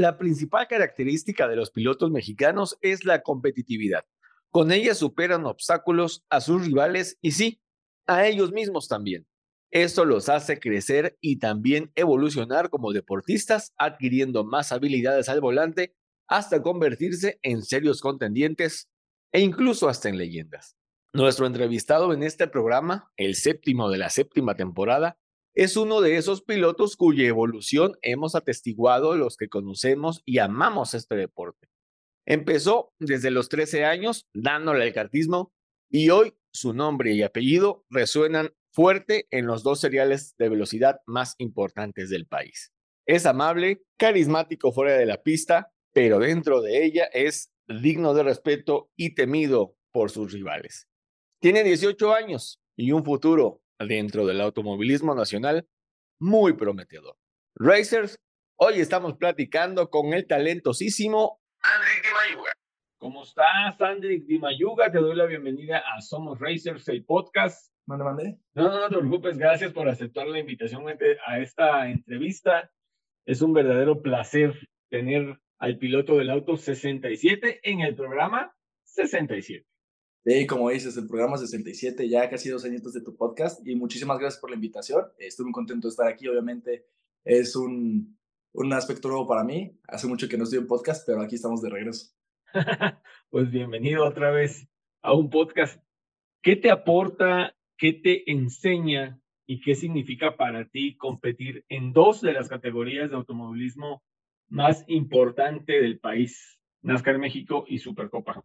La principal característica de los pilotos mexicanos es la competitividad. Con ella superan obstáculos a sus rivales y sí, a ellos mismos también. Esto los hace crecer y también evolucionar como deportistas, adquiriendo más habilidades al volante hasta convertirse en serios contendientes e incluso hasta en leyendas. Nuestro entrevistado en este programa, el séptimo de la séptima temporada, es uno de esos pilotos cuya evolución hemos atestiguado los que conocemos y amamos este deporte. Empezó desde los 13 años dándole al cartismo y hoy su nombre y apellido resuenan fuerte en los dos seriales de velocidad más importantes del país. Es amable, carismático fuera de la pista, pero dentro de ella es digno de respeto y temido por sus rivales. Tiene 18 años y un futuro dentro del automovilismo nacional muy prometedor. Racers, hoy estamos platicando con el talentosísimo Andrick Dimayuga. ¿Cómo estás, Andrick Dimayuga? Te doy la bienvenida a Somos Racers, el podcast. Mande, mande. No, no, no te preocupes. Gracias por aceptar la invitación a esta entrevista. Es un verdadero placer tener al piloto del auto 67 en el programa 67. Sí, como dices, el programa 67, ya casi dos añitos de tu podcast y muchísimas gracias por la invitación. Estoy muy contento de estar aquí, obviamente es un, un aspecto nuevo para mí. Hace mucho que no estoy en podcast, pero aquí estamos de regreso. pues bienvenido otra vez a un podcast. ¿Qué te aporta, qué te enseña y qué significa para ti competir en dos de las categorías de automovilismo más importante del país, NASCAR México y Supercopa?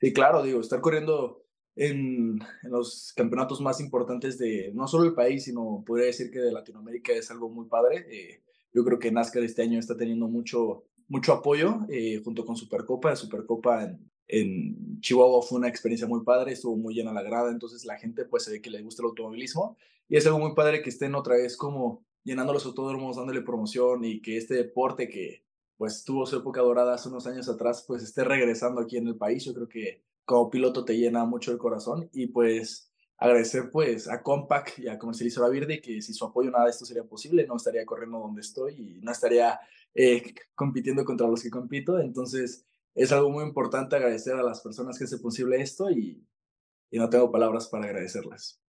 Sí, claro, digo, estar corriendo en, en, los campeonatos más importantes de no solo el país, sino podría decir que de Latinoamérica es algo muy padre. Eh, yo creo que NASCAR este año está teniendo mucho, mucho apoyo eh, junto con Supercopa. Supercopa en, en, Chihuahua fue una experiencia muy padre, estuvo muy llena la grada, entonces la gente pues se ve que le gusta el automovilismo y es algo muy padre que estén otra vez como llenando los autódromos, dándole promoción y que este deporte que pues tuvo su época dorada hace unos años atrás, pues esté regresando aquí en el país. Yo creo que como piloto te llena mucho el corazón y pues agradecer pues a Compaq y a Comercializadora Verde que si su apoyo nada de esto sería posible, no estaría corriendo donde estoy y no estaría eh, compitiendo contra los que compito. Entonces es algo muy importante agradecer a las personas que hace posible esto y, y no tengo palabras para agradecerles.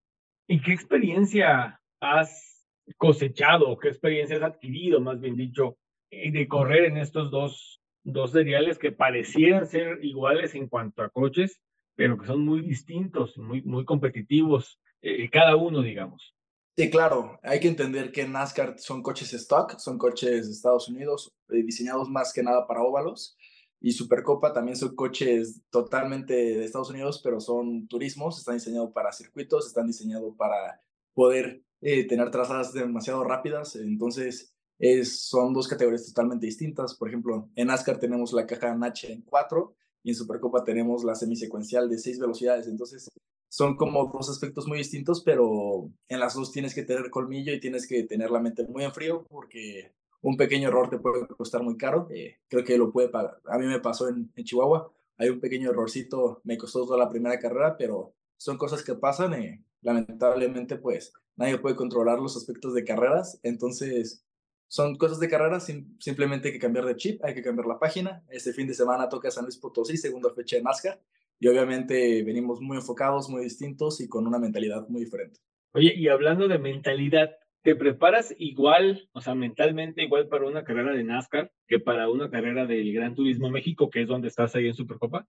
¿Y qué experiencia has cosechado, qué experiencia has adquirido, más bien dicho, de correr en estos dos, dos seriales que parecieran ser iguales en cuanto a coches, pero que son muy distintos, muy, muy competitivos, eh, cada uno, digamos. Sí, claro, hay que entender que NASCAR son coches stock, son coches de Estados Unidos, eh, diseñados más que nada para óvalos, y Supercopa también son coches totalmente de Estados Unidos, pero son turismos, están diseñados para circuitos, están diseñados para poder eh, tener trazadas demasiado rápidas, entonces es, son dos categorías totalmente distintas. Por ejemplo, en NASCAR tenemos la caja NH en 4 y en Supercopa tenemos la semisecuencial de 6 velocidades. Entonces, son como dos aspectos muy distintos, pero en las dos tienes que tener colmillo y tienes que tener la mente muy en frío porque un pequeño error te puede costar muy caro. Eh, creo que lo puede pagar. A mí me pasó en, en, Chihuahua. Hay un pequeño errorcito, me costó toda la primera carrera, pero son cosas que pasan. Eh, lamentablemente, pues nadie puede controlar los aspectos de carreras. Entonces, son cosas de carrera, simplemente hay que cambiar de chip, hay que cambiar la página. Este fin de semana toca San Luis Potosí, segunda fecha de NASCAR, y obviamente venimos muy enfocados, muy distintos y con una mentalidad muy diferente. Oye, y hablando de mentalidad, ¿te preparas igual, o sea, mentalmente igual para una carrera de NASCAR que para una carrera del Gran Turismo México, que es donde estás ahí en Supercopa?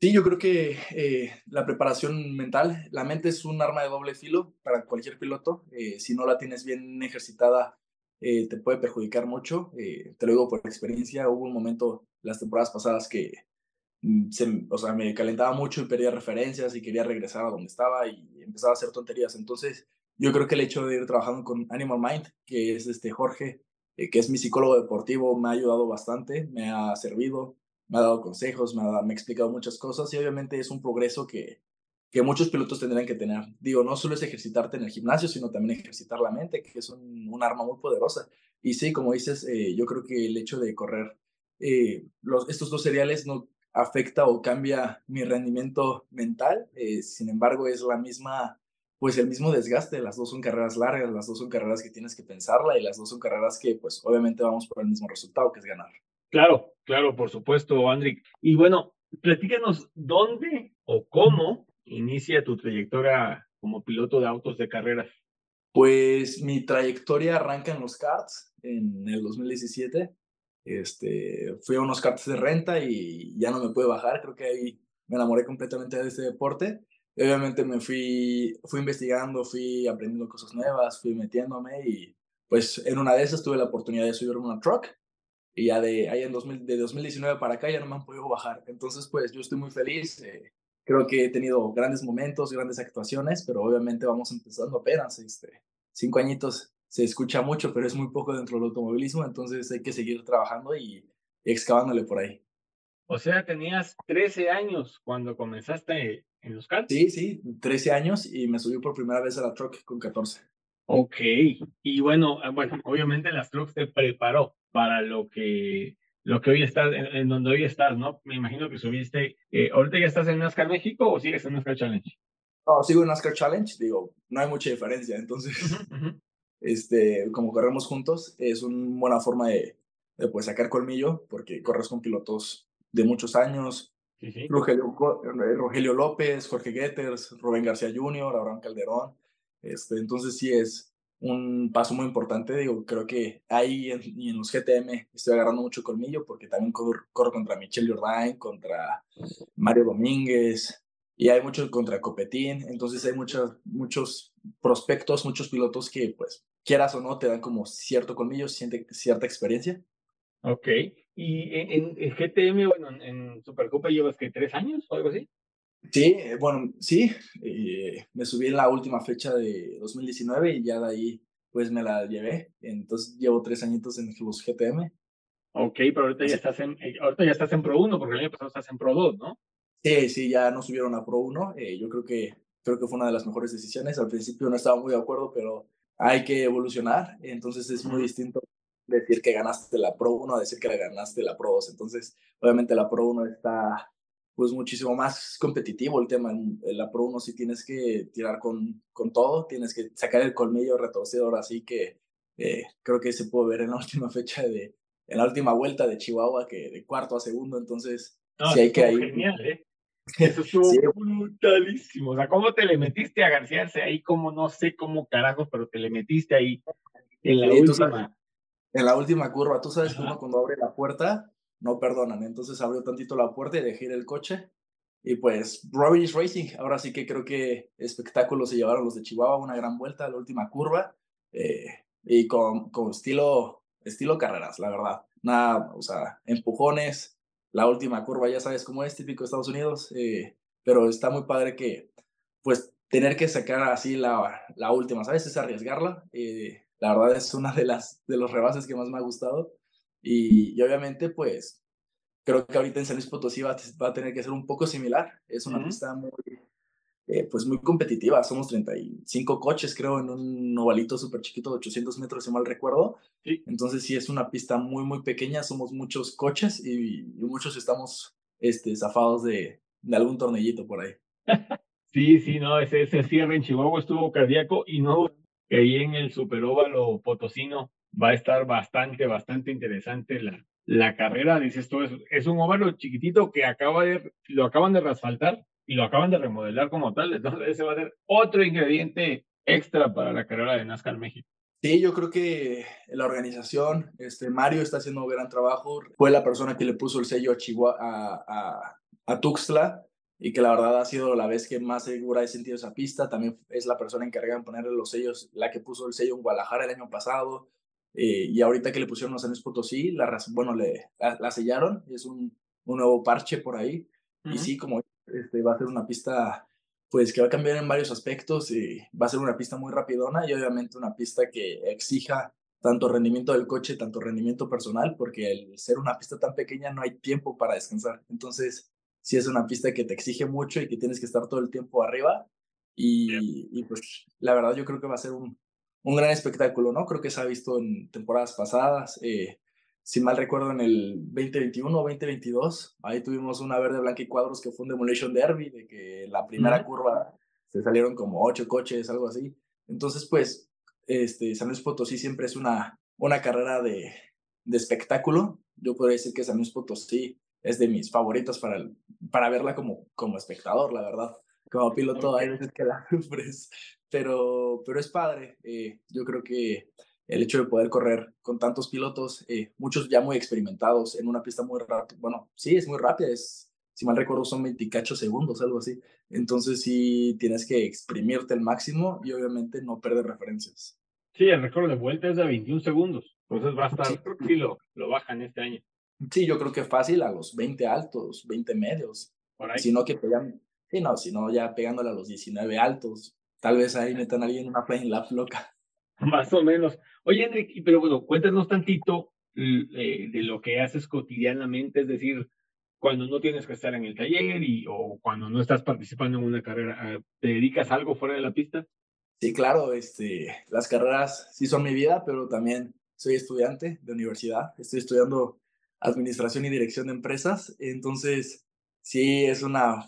Sí, yo creo que eh, la preparación mental, la mente es un arma de doble filo para cualquier piloto. Eh, si no la tienes bien ejercitada, eh, te puede perjudicar mucho. Eh, te lo digo por experiencia, hubo un momento las temporadas pasadas que mm, se, o sea, me calentaba mucho y perdía referencias y quería regresar a donde estaba y empezaba a hacer tonterías. Entonces, yo creo que el hecho de ir trabajando con Animal Mind, que es este Jorge, eh, que es mi psicólogo deportivo, me ha ayudado bastante, me ha servido, me ha dado consejos, me ha, me ha explicado muchas cosas y obviamente es un progreso que, que muchos pilotos tendrían que tener. Digo, no solo es ejercitarte en el gimnasio, sino también ejercitar la mente, que es un, un arma muy poderosa. Y sí, como dices, eh, yo creo que el hecho de correr eh, los, estos dos cereales no afecta o cambia mi rendimiento mental, eh, sin embargo es la misma, pues el mismo desgaste, las dos son carreras largas, las dos son carreras que tienes que pensarla y las dos son carreras que pues obviamente vamos por el mismo resultado, que es ganar. Claro, claro, por supuesto, Andrick. Y bueno, platícanos dónde o cómo inicia tu trayectoria como piloto de autos de carreras. Pues mi trayectoria arranca en los karts en el 2017. Este, fui a unos karts de renta y ya no me pude bajar. Creo que ahí me enamoré completamente de este deporte. obviamente me fui, fui investigando, fui aprendiendo cosas nuevas, fui metiéndome y pues en una de esas tuve la oportunidad de subirme una truck y ya de ahí en 2000, de 2019 para acá ya no me han podido bajar. Entonces pues yo estoy muy feliz. Eh, creo que he tenido grandes momentos, grandes actuaciones, pero obviamente vamos empezando apenas, este, cinco añitos se escucha mucho, pero es muy poco dentro del automovilismo, entonces hay que seguir trabajando y excavándole por ahí. O sea, tenías 13 años cuando comenzaste en los karts. Sí, sí, 13 años y me subí por primera vez a la truck con 14. Ok, y bueno, ah, bueno, obviamente las trucks te preparó para lo que lo que hoy estás, en, donde hoy estás, ¿no? Me imagino que subiste, eh, ¿ahorita ya estás en NASCAR México o sigues en NASCAR Challenge? No, sigo en NASCAR Challenge, digo, no hay mucha diferencia, entonces, este, como corremos juntos, es una buena forma de, de pues, sacar colmillo, porque corres con pilotos de muchos años, Rogelio, eh, Rogelio, López, Jorge Getters, Rubén García Jr., Abraham Calderón, este, entonces sí es, un paso muy importante. Digo, creo que ahí en, en los GTM estoy agarrando mucho colmillo porque también corro, contra Michelle Jordain, contra Mario Domínguez y hay muchos contra Copetín. Entonces hay muchos, muchos prospectos, muchos pilotos que, pues, quieras o no, te dan como cierto colmillo, cierta experiencia. Ok. ¿Y en GTM, bueno, en Supercopa llevas que tres años o algo así? Sí, eh, bueno, sí, eh, me subí en la última fecha de 2019 y ya de ahí pues me la llevé. Entonces llevo tres añitos en los GTM. Ok, pero ahorita ya estás en, eh, ahorita ya estás en Pro 1 porque el año pasado estás en Pro 2, ¿no? Sí, sí, ya no subieron a Pro 1. yo creo que, creo que fue una de las mejores decisiones. Al principio no estaba muy de acuerdo, pero hay que evolucionar. Entonces es muy distinto decir que ganaste la Pro 1 a decir que ganaste la Pro 2. Entonces, obviamente la Pro 1 está pues muchísimo más competitivo el tema. En la Pro 1 sí tienes que tirar con, con todo, tienes que sacar el colmillo retorcedor, así que eh, creo que se puede ver en la última fecha de, en la última vuelta de Chihuahua, que de cuarto a segundo, entonces sí hay que ahí. Genial, ¿eh? Eso estuvo brutalísimo. O sea, ¿cómo te le metiste a Garciarse ahí? Como no sé cómo carajos, pero te le metiste ahí en la última. en la última curva. Tú sabes que uno cuando abre la puerta, no perdonan. Entonces abrió tantito la puerta y dejé ir el coche. Y pues, Robin Racing. Ahora sí que creo que espectáculo se llevaron los de Chihuahua, una gran vuelta a la última curva. Eh, y con, con estilo, estilo carreras, la verdad. Nada, o sea, empujones. La última curva, ya sabes cómo es, típico de Estados Unidos. Eh, pero está muy padre que, pues, tener que sacar así la, la última, ¿sabes? Es arriesgarla. Eh, la verdad es una de las de los rebases que más me ha gustado. Y, obviamente, pues, creo que ahorita en San Luis Potosí va, a tener que ser un poco similar. Es una pista muy, eh, pues, muy competitiva. Somos 35 coches, creo, en un ovalito súper chiquito de 800 metros, si mal recuerdo. Entonces, sí, es una pista muy, muy pequeña. Somos muchos coches y, muchos estamos este, zafados de, de algún tornillito por ahí. Sí, sí, no, ese, ese cierre en Chihuahua estuvo cardíaco y no ahí en el superóvalo potosino va a estar bastante, bastante interesante la, la carrera. Dices tú, es, es un óvalo chiquitito que acaba de, lo acaban de rasfaltar y lo acaban de remodelar como tal. Entonces ese va a ser otro ingrediente extra para la carrera de NASCAR México. Sí, yo creo que la organización, este Mario está haciendo un gran trabajo. Fue la persona que le puso el sello a Chihuahua, a, a, a Tuxtla y que la verdad ha sido la vez que más segura he sentido esa pista. También es la persona encargada de ponerle los sellos, la que puso el sello en Guadalajara el año pasado. Eh, y ahorita que le pusieron a San Luis Potosí, la, bueno, le, la, sellaron. Es un, un nuevo parche por ahí. Y sí, como este, va a ser una pista pues que va a cambiar en varios aspectos y va a ser una pista muy rapidona y obviamente una pista que exija tanto rendimiento del coche, tanto rendimiento personal, porque al ser una pista tan pequeña no hay tiempo para descansar. Entonces, sí es una pista que te exige mucho y que tienes que estar todo el tiempo arriba. Y, y pues la verdad yo creo que va a ser un, un, gran espectáculo, ¿no? Creo que se ha visto en temporadas pasadas. Eh, si mal recuerdo, en el 2021 o 2022, ahí tuvimos una verde, blanca y cuadros que fue un Demolition Derby, de que la primera curva se salieron como ocho coches, algo así. Entonces, pues, este, San Luis Potosí siempre es una, una carrera de, de espectáculo. Yo podría decir que San Luis Potosí es de mis favoritos para, para verla como, como espectador, la verdad. Como piloto hay veces que la sufres, pero, pero es padre. Eh, yo creo que el hecho de poder correr con tantos pilotos, eh, muchos ya muy experimentados en una pista muy rápida, bueno, sí, es muy rápida, es, si mal recuerdo son 28 segundos, algo así. Entonces sí tienes que exprimirte al máximo y obviamente no perder referencias. Sí, el récord de vuelta es de 21 segundos, entonces va a estar, sí, lo, lo bajan este año. Sí, yo creo que fácil a los 20 altos, 20 medios. Por ahí. Si no que pegan, sí, no, si no ya pegándole a los 19 altos. Tal vez ahí metan a alguien una flying lap loca. Más o menos. Oye, Enrique, pero bueno, cuéntanos tantito eh, de lo que haces cotidianamente, es decir, cuando no tienes que estar en el taller y, o cuando no estás participando en una carrera, ah, ¿te dedicas a algo fuera de la pista? Sí, claro, este, las carreras sí son mi vida, pero también soy estudiante de universidad. Estoy estudiando administración y dirección de empresas. Entonces, sí, es una,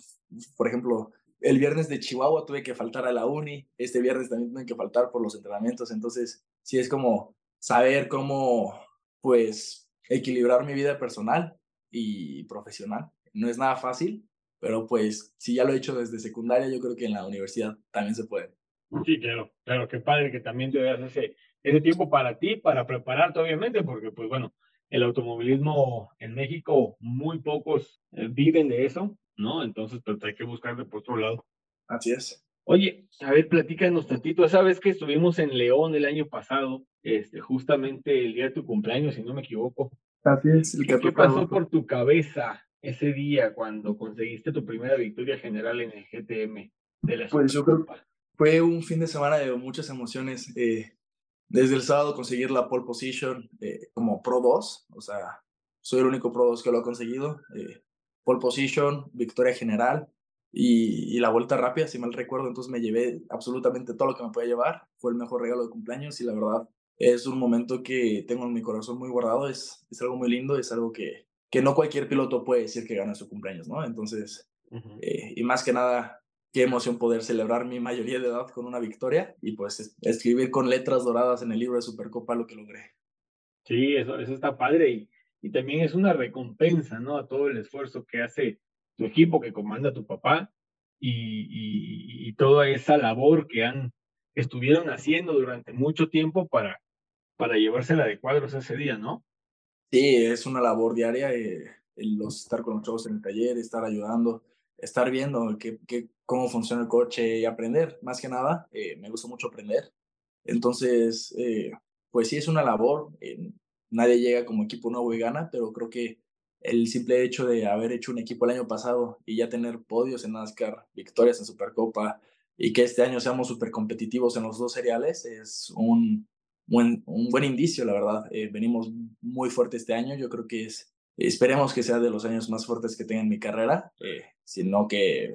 por ejemplo, el viernes de Chihuahua tuve que faltar a la uni, este viernes también tuve que faltar por los entrenamientos, entonces sí es como saber cómo, pues, equilibrar mi vida personal y profesional. No es nada fácil, pero pues si ya lo he hecho desde secundaria, yo creo que en la universidad también se puede. Sí, claro, claro, qué padre que también te das ese, ese tiempo para ti, para prepararte, obviamente, porque pues bueno, el automovilismo en México, muy pocos eh, viven de eso, ¿no? Entonces, pues hay que buscarle por otro lado. Así es. Oye, a ver, platícanos tantito. Esa vez que estuvimos en León el año pasado, este, justamente el día de tu cumpleaños, si no me equivoco. Así es. El ¿Qué pasó por tu cabeza ese día cuando conseguiste tu primera victoria general en el GTM de la Pues yo creo fue un fin de semana de muchas emociones. Eh, desde el sábado conseguir la pole position eh, como Pro 2, o sea, soy el único Pro 2 que lo ha conseguido. Eh, pole position, victoria general y, la vuelta rápida, si mal recuerdo. Entonces me llevé absolutamente todo lo que me podía llevar. Fue el mejor regalo de cumpleaños y la verdad es un momento que tengo en mi corazón muy guardado. Es, es algo muy lindo, es algo que, que no cualquier piloto puede decir que gana su cumpleaños, ¿no? Entonces, eh, y más que nada, qué emoción poder celebrar mi mayoría de edad con una victoria y pues escribir con letras doradas en el libro de Supercopa lo que logré. Sí, eso, eso está padre y, y también es una recompensa, ¿no? A todo el esfuerzo que hace tu equipo, que comanda tu papá y, y, y toda esa labor que han, estuvieron haciendo durante mucho tiempo para, para llevársela de cuadros ese día, ¿no? Sí, es una labor diaria, eh, los, estar con los chavos en el taller, estar ayudando estar viendo que, que, cómo funciona el coche y aprender, más que nada, eh, me gusta mucho aprender. Entonces, eh, pues sí, es una labor, nadie llega como equipo nuevo y gana, pero creo que el simple hecho de haber hecho un equipo el año pasado y ya tener podios en NASCAR, victorias en Supercopa y que este año seamos súper competitivos en los dos seriales es un buen, un buen indicio, la verdad. venimos muy fuerte este año, yo creo que es Esperemos que sea de los años más fuertes que tenga en mi carrera, eh, sino que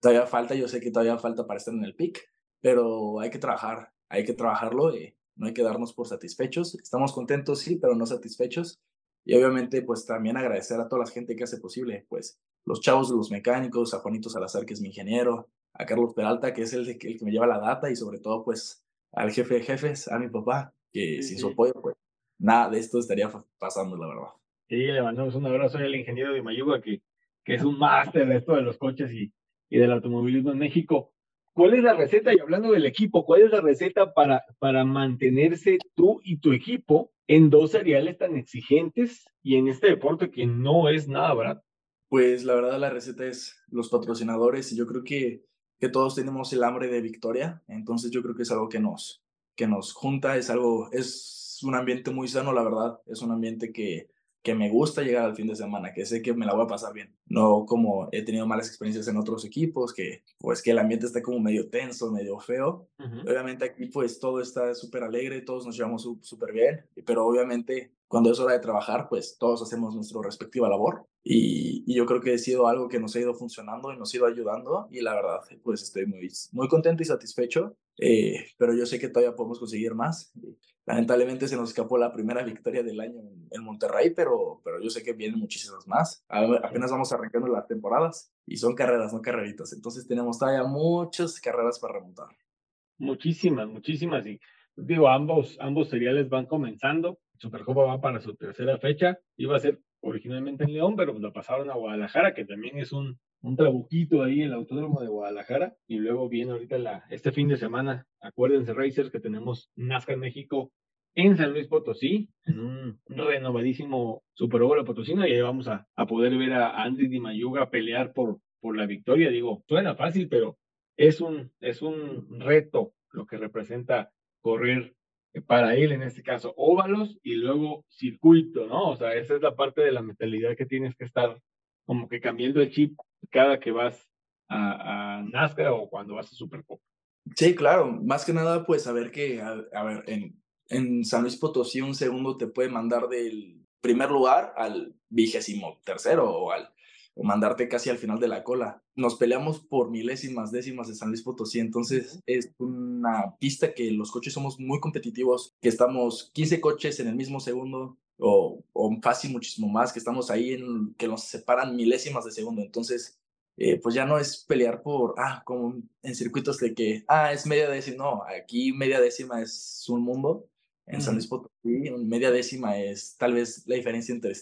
todavía falta, yo sé que todavía falta para estar en el pick, pero hay que trabajar, hay que trabajarlo y no hay que darnos por satisfechos. Estamos contentos, sí, pero no satisfechos. Y obviamente, pues también agradecer a toda la gente que hace posible, pues los chavos de los mecánicos, a Juanito Salazar, que es mi ingeniero, a Carlos Peralta, que es el, el que me lleva la data, y sobre todo, pues al jefe de jefes, a mi papá, que sin su apoyo, pues nada de esto estaría pasando, la verdad. Sí, le mandamos un abrazo al ingeniero de Mayuga, que, que es un máster de esto de los coches y, y del automovilismo en México. ¿Cuál es la receta? Y hablando del equipo, ¿cuál es la receta para, para mantenerse tú y tu equipo en dos seriales tan exigentes y en este deporte que no es nada barato? Pues la verdad la receta es los patrocinadores y yo creo que, que todos tenemos el hambre de victoria, entonces yo creo que es algo que nos, que nos junta, es algo, es un ambiente muy sano, la verdad, es un ambiente que, que me gusta llegar al fin de semana, que sé que me la voy a pasar bien. No como he tenido malas experiencias en otros equipos, que pues que el ambiente está como medio tenso, medio feo. Obviamente aquí pues todo está súper alegre, todos nos llevamos súper bien, pero obviamente cuando es hora de trabajar pues todos hacemos nuestra respectiva labor y, y, yo creo que ha sido algo que nos ha ido funcionando y nos ha ido ayudando y la verdad pues estoy muy, muy contento y satisfecho, eh, pero yo sé que todavía podemos conseguir más. Lamentablemente se nos escapó la primera victoria del año en Monterrey, pero, pero yo sé que vienen muchísimas más. Apenas vamos arrancando las temporadas y son carreras, no carreritas. Entonces tenemos todavía muchas carreras para remontar. Muchísimas, muchísimas. Y digo, ambos, ambos seriales van comenzando. Supercopa va para su tercera fecha. Iba a ser originalmente en León, pero la pasaron a Guadalajara, que también es un, un trabuquito ahí, el Autódromo de Guadalajara. Y luego viene ahorita la, este fin de semana, acuérdense, Racers, que tenemos NASCAR México en San Luis Potosí, en un renovadísimo Super Bowl Potosino, y ahí vamos a, a poder ver a Andy Di Mayuga pelear por, por la victoria. Digo, suena fácil, pero es un, es un reto lo que representa correr para él, en este caso, óvalos y luego circuito, ¿no? O sea, esa es la parte de la mentalidad que tienes que estar como que cambiando el chip cada que vas a, a NASCAR o cuando vas a Supercopa. Sí, claro, más que nada, pues saber que, a ver, en, en San Luis Potosí un segundo te puede mandar del primer lugar al vigésimo tercero o al o mandarte casi al final de la cola. Nos peleamos por milésimas, décimas de San Luis Potosí, entonces es una pista que los coches somos muy competitivos, que estamos 15 coches en el mismo segundo o, o fácil muchísimo más, que estamos ahí en que nos separan milésimas de segundo, entonces eh, pues ya no es pelear por, ah, como en circuitos de que, ah, es media décima, no, aquí media décima es un mundo en San Luis Potosí, media décima es tal vez la diferencia entre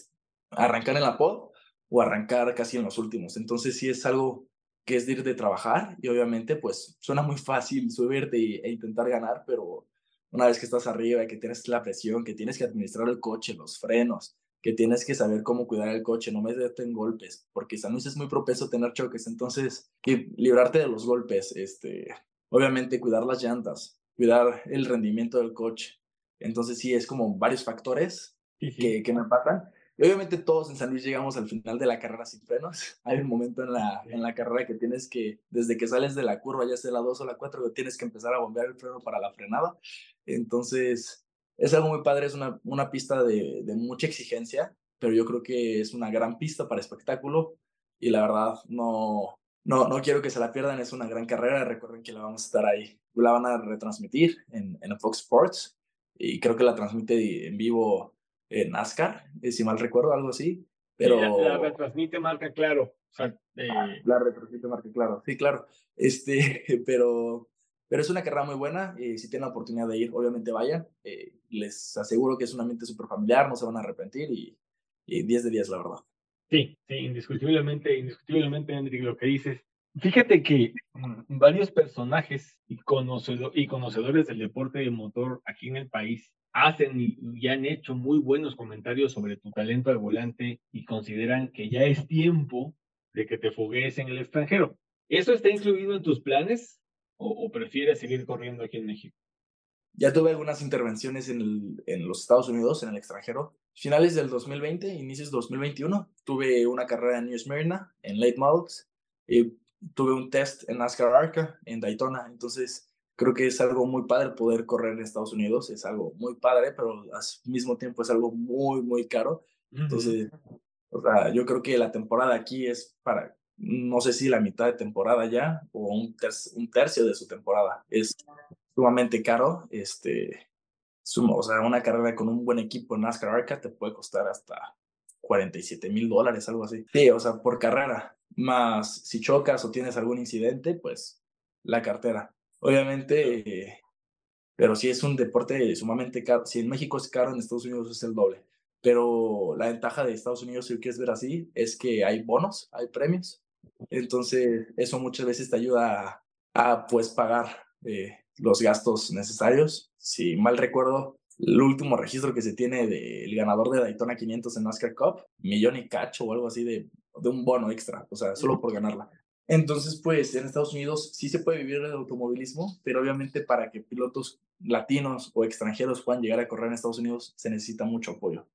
arrancar en la pod o arrancar casi en los últimos. Entonces sí es algo que es de ir de trabajar y obviamente pues suena muy fácil subirte e intentar ganar, pero una vez que estás arriba, que tienes la presión, que tienes que administrar el coche, los frenos, que tienes que saber cómo cuidar el coche, no meterte en golpes, porque San Luis es muy propenso a tener choques, entonces que librarte de los golpes, este, obviamente cuidar las llantas, cuidar el rendimiento del coche, entonces sí, es como varios factores Que, que me empatan. Y obviamente todos en San Luis llegamos al final de la carrera sin frenos. Hay un momento en la, en la carrera que tienes que, desde que sales de la curva, ya sea la 2 o la 4, tienes que empezar a bombear el freno para la frenada. Entonces, es algo muy padre, es una, una pista de, de mucha exigencia, pero yo creo que es una gran pista para espectáculo y la verdad no, no, no quiero que se la pierdan, es una gran carrera, recuerden que la vamos a estar ahí, la van a retransmitir en, en Fox Sports y creo que la transmite en vivo en NASCAR, eh, si mal recuerdo, algo así. Pero... la, retransmite marca claro. Ah, la retransmite marca claro, sí, claro. Este, pero, pero es una carrera muy buena. y si tienen la oportunidad de ir, obviamente vayan. Eh, les aseguro que es un ambiente súper familiar, no se van a arrepentir y, y 10 de 10, la verdad. Sí, sí, indiscutiblemente, indiscutiblemente, Enrique, lo que dices. Fíjate que varios personajes y, y conocedores del deporte de motor aquí en el país hacen y, han hecho muy buenos comentarios sobre tu talento al volante y consideran que ya es tiempo de que te foguees en el extranjero. ¿Eso está incluido en tus planes o, prefieres seguir corriendo aquí en México? Ya tuve algunas intervenciones en, en, los Estados Unidos, en el extranjero. Finales del 2020, inicios del 2021, tuve una carrera en New Smyrna, en Late Models, y tuve un test en NASCAR Arca, en Daytona, entonces creo que es algo muy padre poder correr en Estados Unidos, es algo muy padre, pero al mismo tiempo es algo muy, muy caro. Entonces, o sea, yo creo que la temporada aquí es para, no sé si la mitad de temporada ya o un, un tercio de su temporada. Es sumamente caro. Este, o sea, una carrera con un buen equipo en NASCAR Arca te puede costar hasta 47 mil dólares, algo así. Sí, o sea, por carrera. Más si chocas o tienes algún incidente, pues la cartera. Obviamente, pero si es un deporte sumamente caro. Si en México es caro, en Estados Unidos es el doble. Pero la ventaja de Estados Unidos, si quieres ver así, es que hay bonos, hay premios. Entonces, eso muchas veces te ayuda a, pues, pagar eh, los gastos necesarios. Si mal recuerdo, el último registro que se tiene del ganador de Daytona 500 en NASCAR Cup, millón y cacho o algo así de, de un bono extra, o sea, solo por ganarla. Entonces, pues en Estados Unidos sí se puede vivir el automovilismo, pero obviamente para que pilotos latinos o extranjeros puedan llegar a correr en Estados Unidos se necesita mucho apoyo.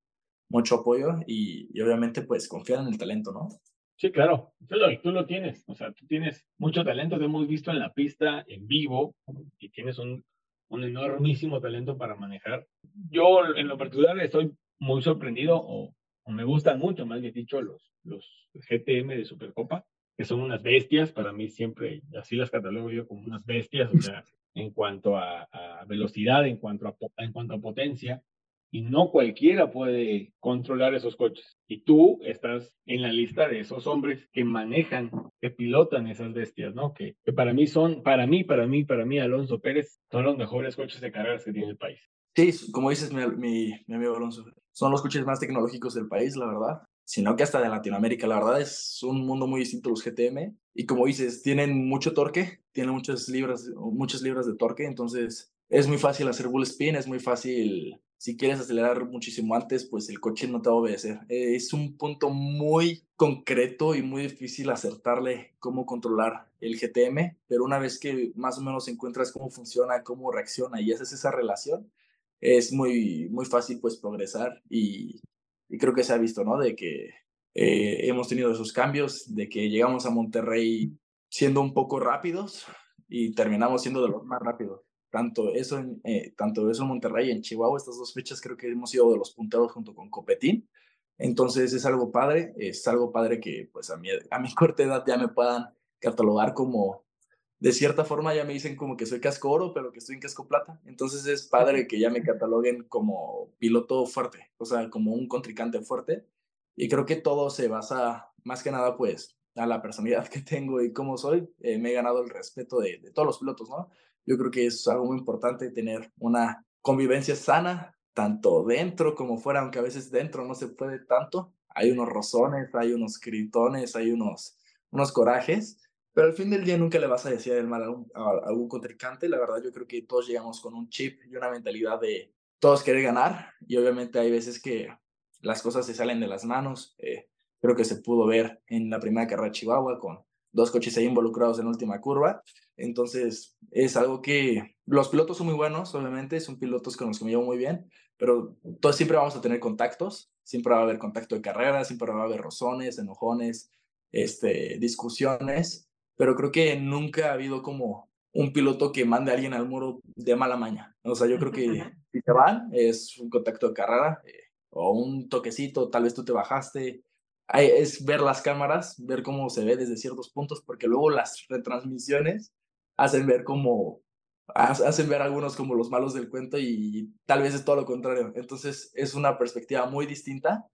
mucho apoyo y, y obviamente pues confiar en el talento, ¿no? Sí, claro, tú lo, tú lo tienes, o sea, tú tienes mucho talento, te hemos visto en la pista, en vivo, y tienes un, un enormísimo talento para manejar. Yo en lo particular estoy muy sorprendido, o me gustan mucho, más bien dicho, los, los GTM de Supercopa, que son unas bestias, para mí siempre, así las catalogo yo como unas bestias, o sea, en cuanto a, a velocidad, en cuanto a, en cuanto a potencia, y no cualquiera puede controlar esos coches. Y tú estás en la lista de esos hombres que manejan, que pilotan esas bestias, ¿no? Que, que para mí son, para mí, para mí, para mí, Alonso Pérez, son los mejores coches de carreras que tiene el país. Sí, como dices mi, mi, mi amigo Alonso, son los coches más tecnológicos del país, la verdad sino que hasta de Latinoamérica. La verdad es un mundo muy distinto los GTM. Y como dices, tienen mucho torque, tienen muchas libras, muchas libras de torque, entonces es muy fácil hacer bull spin, es muy fácil si quieres acelerar muchísimo antes, pues el coche no te va a obedecer. Es un punto muy concreto y muy difícil acertarle cómo controlar el GTM, pero una vez que más o menos encuentras cómo funciona, cómo reacciona y haces esa relación, es muy, muy fácil pues progresar y, creo que se ha visto, ¿no? De que eh, hemos tenido esos cambios, de que llegamos a Monterrey siendo un poco rápidos y terminamos siendo de los más rápidos tanto eso, en, eh, tanto eso en Monterrey y en Chihuahua, estas dos fechas creo que hemos sido de los punteros junto con Copetín. Entonces es algo padre, es algo padre que pues a mi, a mi corta edad ya me puedan catalogar como, de cierta forma ya me dicen como que soy casco oro, pero que estoy en casco plata. Entonces es padre que ya me cataloguen como piloto fuerte, o sea, como un contrincante fuerte. Y creo que todo se basa más que nada pues a la personalidad que tengo y cómo soy. Eh, me he ganado el respeto de, de todos los pilotos, ¿no? Yo creo que es algo muy importante tener una convivencia sana, tanto dentro como fuera, aunque a veces dentro no se puede tanto. Hay unos rozones, hay unos gritones, hay unos, unos corajes, pero al fin del día nunca le vas a decir el mal a, un, a, algún contrincante. La verdad, yo creo que todos llegamos con un chip y una mentalidad de todos querer ganar y obviamente hay veces que las cosas se salen de las manos. Eh, creo que se pudo ver en la primera carrera de Chihuahua con dos coches ahí involucrados en última curva. Entonces, es algo que los pilotos son muy buenos, obviamente, son pilotos con los que me llevo muy bien, pero todos siempre vamos a tener contactos, siempre va a haber contacto de carrera, siempre va a haber rozones, enojones, este, discusiones, pero creo que nunca ha habido como un piloto que mande a alguien al muro de mala maña. O sea, yo creo que si te van, es un contacto de carrera eh, o un toquecito, tal vez tú te bajaste, es ver las cámaras, ver cómo se ve desde ciertos puntos, porque luego las retransmisiones hacen ver como, hacen ver algunos como los malos del cuento y tal vez es todo lo contrario. Entonces es una perspectiva muy distinta,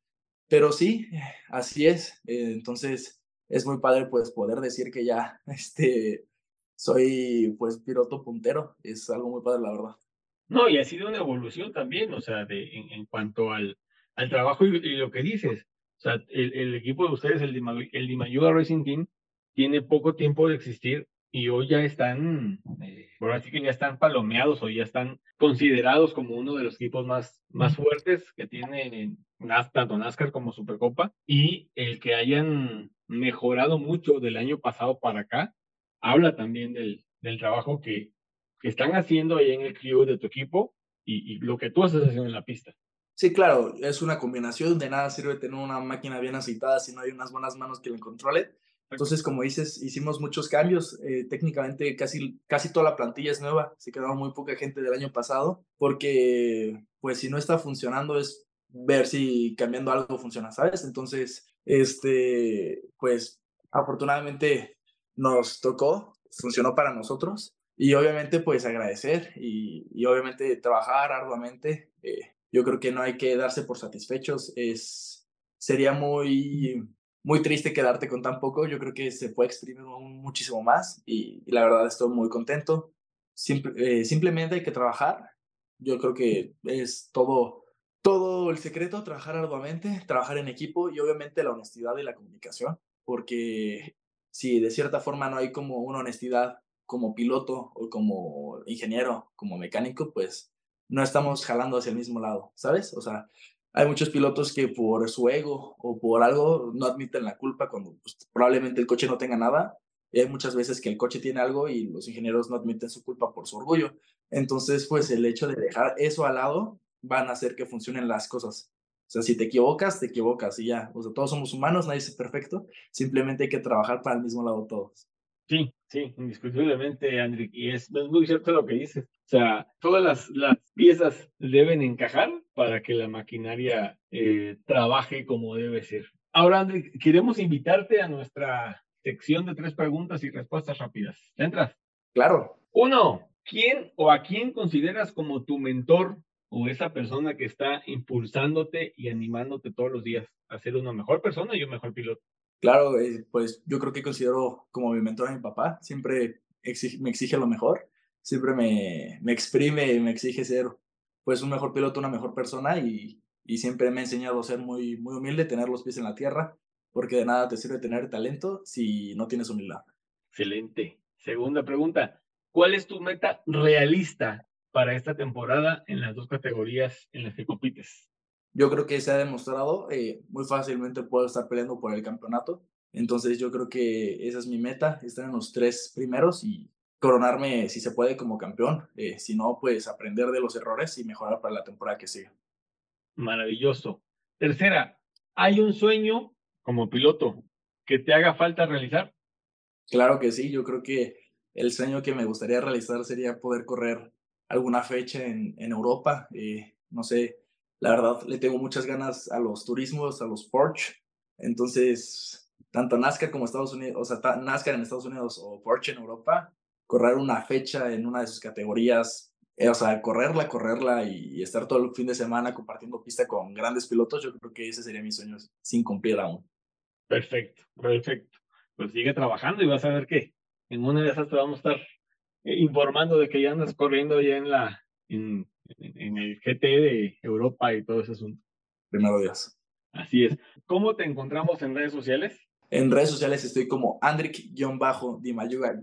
pero sí, así es. Eh, entonces es muy padre pues poder decir que ya este, soy pues piloto puntero, es algo muy padre la verdad. No, y ha sido una evolución también, o sea, de, en, en cuanto al, al trabajo y, lo que dices. O sea, el, el equipo de ustedes, el, el Dimayuga Racing Team, tiene poco tiempo de existir y hoy ya están, eh, por así que ya están palomeados o ya están considerados como uno de los equipos más, más fuertes que tiene tanto NASCAR como Supercopa y el que hayan mejorado mucho del año pasado para acá, habla también del, del trabajo que, que están haciendo ahí en el crew de tu equipo y, y lo que tú estás haciendo en la pista. Sí, claro, es una combinación, de nada sirve tener una máquina bien aceitada si no hay unas buenas manos que la controlen. Entonces, como dices, hicimos muchos cambios. Eh, técnicamente, casi, casi toda la plantilla es nueva. Se quedó muy poca gente del año pasado porque, pues, si no está funcionando es ver si cambiando algo funciona, ¿sabes? Entonces, este, pues, afortunadamente nos tocó, funcionó para nosotros y obviamente, pues, agradecer y, obviamente trabajar arduamente. Eh, yo creo que no hay que darse por satisfechos. Es, sería muy muy triste quedarte con tan poco. Yo creo que se puede exprimir muchísimo más y, la verdad estoy muy contento. Simple, eh, simplemente hay que trabajar. Yo creo que es todo, todo el secreto, trabajar arduamente, trabajar en equipo y obviamente la honestidad y la comunicación, porque si de cierta forma no hay como una honestidad como piloto o como ingeniero, como mecánico, pues no estamos jalando hacia el mismo lado, ¿sabes? O sea, hay muchos pilotos que por su ego o por algo no admiten la culpa cuando pues, probablemente el coche no tenga nada. Hay muchas veces que el coche tiene algo y los ingenieros no admiten su culpa por su orgullo. Entonces, pues el hecho de dejar eso al lado van a hacer que funcionen las cosas. sea, si te equivocas, te equivocas y ya. O sea, todos somos humanos, nadie es perfecto. Simplemente hay que trabajar para el mismo lado todos. Sí, sí, indiscutiblemente, Andrick. Y es, muy cierto lo que dices. O sea, todas las, las piezas deben encajar para que la maquinaria eh, trabaje como debe ser. Ahora, Andrick, queremos invitarte a nuestra sección de tres preguntas y respuestas rápidas. ¿Entras? Claro. Uno, ¿quién o a quién consideras como tu mentor o esa persona que está impulsándote y animándote todos los días a ser una mejor persona y un mejor piloto? Claro, eh, pues yo creo que considero como mi mentor a mi papá. Siempre me exige lo mejor, siempre me, me exprime y me exige ser pues un mejor piloto, una mejor persona y, y siempre me ha enseñado a ser muy, muy humilde, tener los pies en la tierra, porque de nada te sirve tener talento si no tienes humildad. Excelente. Segunda pregunta, ¿cuál es tu meta realista para esta temporada en las dos categorías en las que compites? Yo creo que se ha demostrado, eh, muy fácilmente puedo estar peleando por el campeonato, entonces yo creo que esa es mi meta, estar en los tres primeros y coronarme si se puede como campeón, eh, si no, pues aprender de los errores y mejorar para la temporada que sigue. Maravilloso. Tercera, ¿hay un sueño como piloto que te haga falta realizar? Claro que sí, yo creo que el sueño que me gustaría realizar sería poder correr alguna fecha en, en Europa. Eh, no sé, la verdad le tengo muchas ganas a los turismos, a los Porsche. Entonces, tanto NASCAR como Estados Unidos, o sea, NASCAR en Estados Unidos o Porsche en Europa, correr una fecha en una de sus categorías, eh, o sea, correrla, correrla y, estar todo el fin de semana compartiendo pista con grandes pilotos, yo creo que ese sería mi sueño sin cumplir aún. Perfecto, perfecto. Pues sigue trabajando y vas a ver que en una de esas te vamos a estar eh, informando de que ya andas corriendo ya en la en, en el GT de Europa y todo ese asunto. Primero Dios. Así es. ¿Cómo te encontramos en redes sociales? En redes sociales estoy como Andrick-Dimayuga-.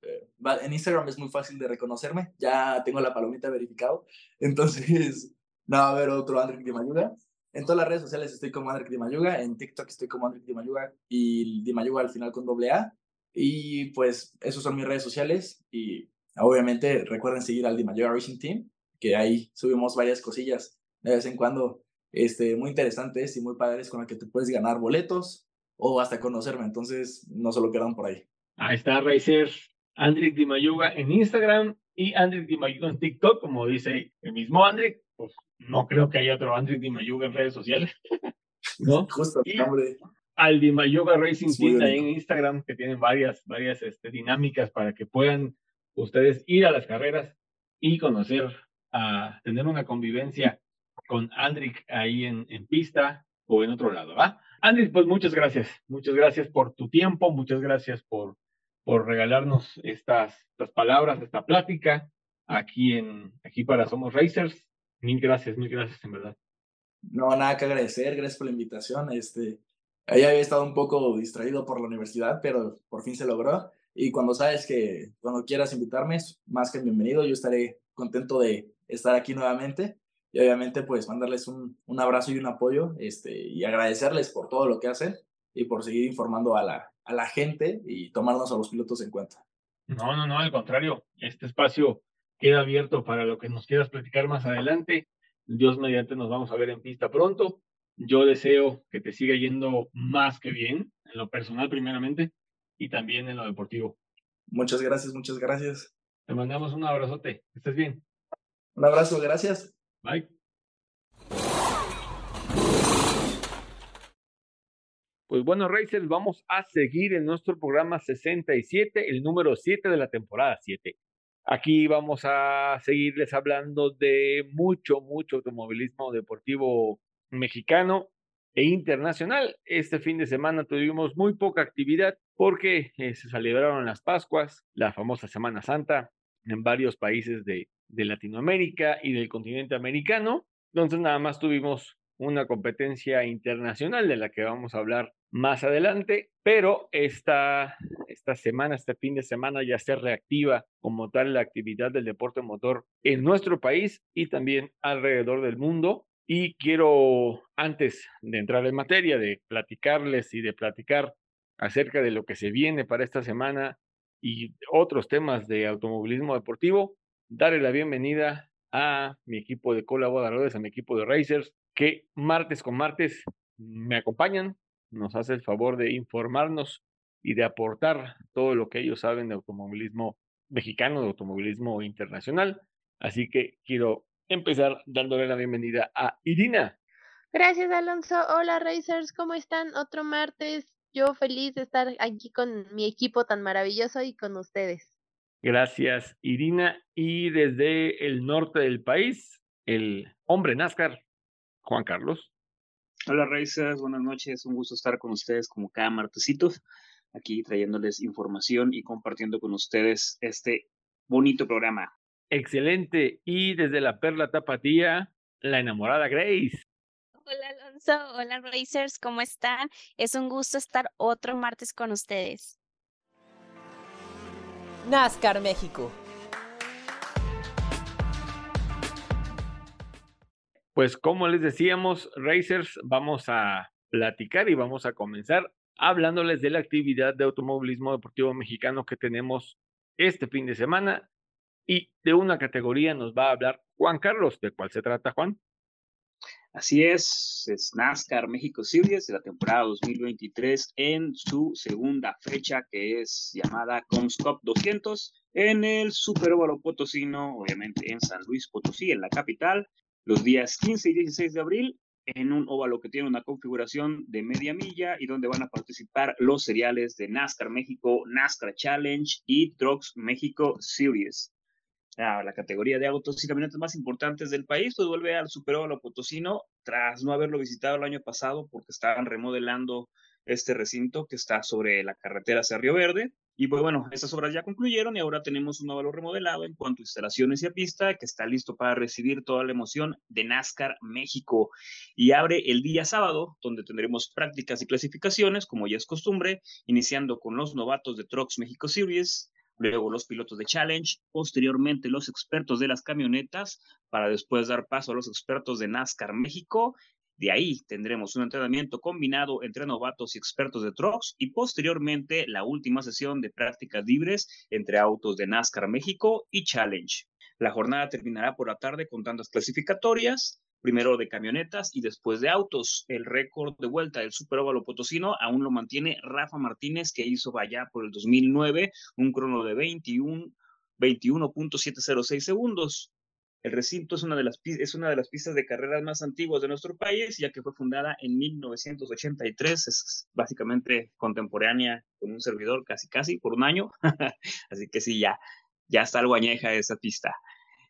Eh, en Instagram es muy fácil de reconocerme. Ya tengo la palomita verificado. Entonces, no va a haber otro Andrick Dimayuga. En todas las redes sociales estoy como Andrick Dimayuga. En TikTok estoy como Andrick Dimayuga y Dimayuga al final con doble A. Y pues, esos son mis redes sociales. Y obviamente recuerden seguir al Dimayuga Racing Team, que ahí subimos varias cosillas de vez en cuando este, muy interesantes y muy padres con las que te puedes ganar boletos o hasta conocerme. Entonces, no se lo pierdan por ahí. Ahí está Racer Andrick Dimayuga en Instagram y Andrick Dimayuga en TikTok, como dice el mismo Andrick. Pues no creo que haya otro Andrick Dimayuga en redes sociales. ¿No? Justo, y hombre. Al Dimayuga Racing Team en Instagram, que tienen varias, varias este, dinámicas para que puedan ustedes ir a las carreras y conocer, a tener una convivencia con Andrick ahí en, en pista o en otro lado, ¿va? Andrés, pues muchas gracias. Muchas gracias por tu tiempo, muchas gracias por, por regalarnos estas, estas palabras, esta plática aquí, en, aquí para Somos Racers. Mil gracias, mil gracias en verdad. No, nada que agradecer, gracias por la invitación. Este, ahí había estado un poco distraído por la universidad, pero por fin se logró. Y cuando sabes que cuando quieras invitarme, más que bienvenido, yo estaré contento de estar aquí nuevamente y obviamente pues mandarles un, un, abrazo y un apoyo este, y agradecerles por todo lo que hacen y por seguir informando a la, a la gente y tomarnos a los pilotos en cuenta. No, no, no, al contrario, este espacio queda abierto para lo que nos quieras platicar más adelante. Dios mediante nos vamos a ver en pista pronto. Yo deseo que te siga yendo más que bien, en lo personal primeramente y también en lo deportivo. Muchas gracias, muchas gracias. Te mandamos un abrazote. estés bien. Un abrazo, gracias. Bye. Pues bueno, Racers, vamos a seguir en nuestro programa 67, el número 7 de la temporada 7. Aquí vamos a seguirles hablando de mucho, mucho automovilismo deportivo mexicano e internacional. Este fin de semana tuvimos muy poca actividad porque eh, se celebraron las Pascuas, la famosa Semana Santa en varios países de, de Latinoamérica y del continente americano. Entonces nada más tuvimos una competencia internacional de la que vamos a hablar más adelante, pero esta, esta semana, este fin de semana ya se reactiva como tal la actividad del deporte motor en nuestro país y también alrededor del mundo. Y quiero, antes de entrar en materia, de platicarles y de platicar acerca de lo que se viene para esta semana y otros temas de automovilismo deportivo, darle la bienvenida a mi equipo de colaboradores, a mi equipo de racers, que martes con martes me acompañan, nos hace el favor de informarnos y de aportar todo lo que ellos saben de automovilismo mexicano, de automovilismo internacional. Así que quiero empezar dándole la bienvenida a Irina. Gracias, Alonso. Hola, Racers, ¿cómo están? Otro martes. Yo feliz de estar aquí con mi equipo tan maravilloso y con ustedes. Gracias, Irina. Y desde el norte del país, el hombre NASCAR, Juan Carlos. Hola Racers, buenas noches, un gusto estar con ustedes como cada martesito, aquí trayéndoles información y compartiendo con ustedes este bonito programa. Excelente, y desde la Perla Tapatía, la enamorada Grace. Hola Alonso, hola Racers, ¿cómo están? Es un gusto estar otro martes con ustedes. NASCAR México. Pues como les decíamos, Racers, vamos a platicar y vamos a comenzar hablándoles de la actividad de automovilismo deportivo mexicano que tenemos este fin de semana y de una categoría nos va a hablar Juan Carlos. ¿De cuál se trata, Juan? Así es, es NASCAR México Series de la temporada 2023 en su segunda fecha que es llamada Comscop 200 en el Super Óvalo Potosino, obviamente en San Luis Potosí, en la capital los días 15 y 16 de abril en un óvalo que tiene una configuración de media milla y donde van a participar los seriales de NASCAR México, NASCAR Challenge y Trucks México Series. La categoría de autos y camionetas más importantes del país, pues vuelve al Super Óvalo Potosino tras no haberlo visitado el año pasado porque estaban remodelando este recinto que está sobre la carretera hacia Río Verde. Y pues bueno, estas obras ya concluyeron y ahora tenemos un nuevo remodelado en cuanto a instalaciones y a pista que está listo para recibir toda la emoción de NASCAR México. Y abre el día sábado, donde tendremos prácticas y clasificaciones, como ya es costumbre, iniciando con los novatos de Trucks México Series, luego los pilotos de Challenge, posteriormente los expertos de las camionetas, para después dar paso a los expertos de NASCAR México de ahí tendremos un entrenamiento combinado entre novatos y expertos de trucks y posteriormente la última sesión de prácticas libres entre autos de NASCAR México y Challenge. La jornada terminará por la tarde con tantas clasificatorias, primero de camionetas y después de autos. El récord de vuelta del Super Óvalo Potosino aún lo mantiene Rafa Martínez, que hizo allá por el 2009 un crono de 21 21.706 segundos. El recinto es una, de las, es una de las pistas de carreras más antiguas de nuestro país, ya que fue fundada en 1983, es básicamente contemporánea con un servidor casi casi por un año, así que sí, ya, ya está algo añeja esa pista.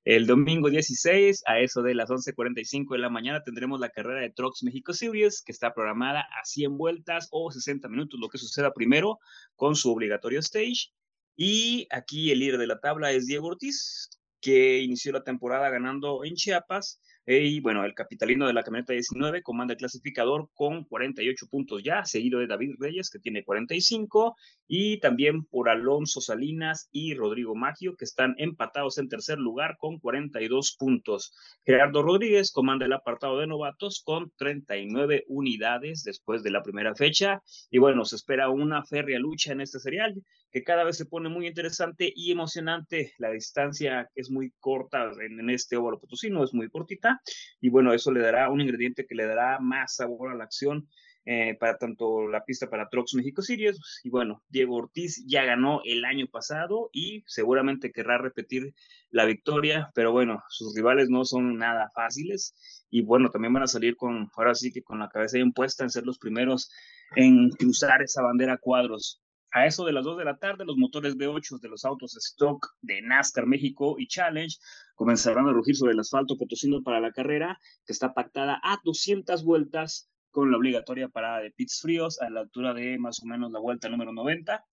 El domingo 16, a eso de las 11.45 de la mañana, tendremos la carrera de Trucks México Series, que está programada a 100 vueltas o 60 minutos, lo que suceda primero, con su obligatorio stage. Y aquí el líder de la tabla es Diego Ortiz, que inició la temporada ganando en Chiapas y bueno, el capitalino de la camioneta 19 comanda el clasificador con 48 puntos ya, seguido de David Reyes, que tiene 45, y también por Alonso Salinas y Rodrigo Maggio, que están empatados en tercer lugar con 42 puntos. Gerardo Rodríguez comanda el apartado de novatos con 39 unidades después de la primera fecha. Y bueno, se espera una férrea lucha en este serial, que cada vez se pone muy interesante y emocionante. La distancia es muy corta en, este óvalo potosino, es muy cortita y bueno, eso le dará un ingrediente que le dará más sabor a la acción eh, para tanto la pista para Trucks México Series. Y bueno, Diego Ortiz ya ganó el año pasado y seguramente querrá repetir la victoria, pero bueno, sus rivales no son nada fáciles y bueno, también van a salir con, ahora sí que con la cabeza bien puesta en ser los primeros en cruzar esa bandera cuadros. A eso de las 2 de la tarde, los motores V8 de los autos stock de NASCAR México y Challenge comenzarán a rugir sobre el asfalto potosino para la carrera, que está pactada a 200 vueltas con la obligatoria parada de pits fríos a la altura de más o menos la vuelta número 90.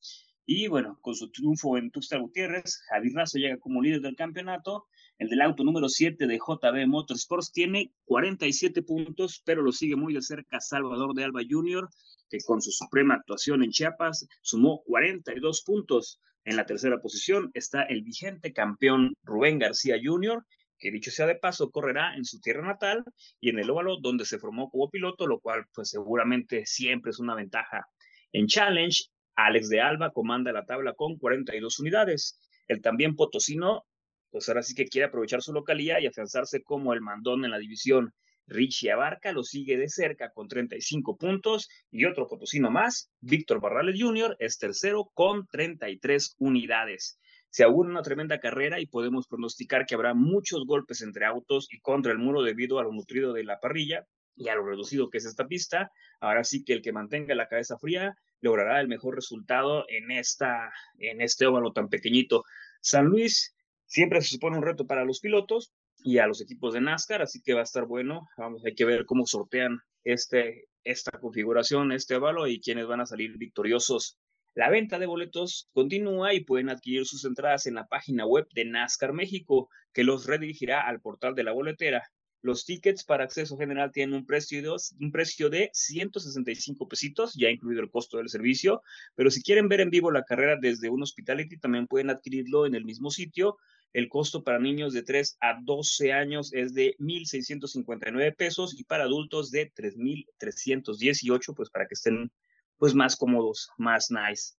Y bueno, con su triunfo en Tuxtla Gutiérrez, Javi Razo llega como líder del campeonato. El del auto número 7 de JB Motorsports tiene 47 puntos, pero lo sigue muy de cerca Salvador de Alba Jr., que con su suprema actuación en Chiapas sumó 42 puntos. En la tercera posición está el vigente campeón Rubén García Jr., que dicho sea de paso, correrá en su tierra natal y en el óvalo donde se formó como piloto, lo cual pues seguramente siempre es una ventaja. En Challenge, Alex de Alba comanda la tabla con 42 unidades. El también potosino, pues ahora sí que quiere aprovechar su localía y afianzarse como el mandón en la división. Richie Abarca lo sigue de cerca con 35 puntos y otro potosino más, Víctor Barrales Jr., es tercero con 33 unidades. Se augura una tremenda carrera y podemos pronosticar que habrá muchos golpes entre autos y contra el muro debido a lo nutrido de la parrilla y a lo reducido que es esta pista. Ahora sí que el que mantenga la cabeza fría logrará el mejor resultado en, esta, en este óvalo tan pequeñito. San Luis siempre se supone un reto para los pilotos y a los equipos de NASCAR, así que va a estar bueno. Vamos, hay que ver cómo sortean este, esta configuración, este óvalo y quiénes van a salir victoriosos la venta de boletos continúa y pueden adquirir sus entradas en la página web de NASCAR México, que los redirigirá al portal de la boletera. Los tickets para acceso general tienen un precio, de, un precio de 165 pesitos, ya incluido el costo del servicio, pero si quieren ver en vivo la carrera desde un hospitality, también pueden adquirirlo en el mismo sitio. El costo para niños de 3 a 12 años es de 1.659 pesos y para adultos de 3.318, pues para que estén pues más cómodos, más nice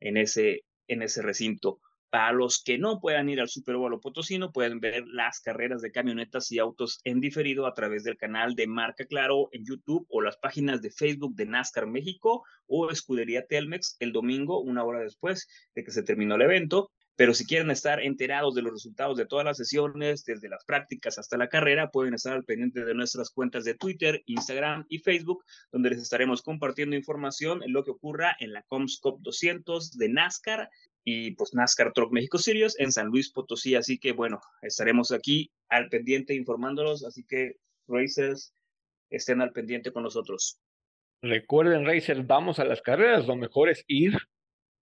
en ese, en ese recinto. Para los que no puedan ir al Super Bowl Potosino, pueden ver las carreras de camionetas y autos en diferido a través del canal de Marca Claro en YouTube o las páginas de Facebook de NASCAR México o Escudería Telmex el domingo, una hora después de que se terminó el evento. Pero si quieren estar enterados de los resultados de todas las sesiones, desde las prácticas hasta la carrera, pueden estar al pendiente de nuestras cuentas de Twitter, Instagram y Facebook, donde les estaremos compartiendo información en lo que ocurra en la Comscop 200 de NASCAR y pues NASCAR Truck México Series en San Luis Potosí. Así que bueno, estaremos aquí al pendiente informándolos. Así que Racers, estén al pendiente con nosotros. Recuerden, Racers, vamos a las carreras. Lo mejor es ir.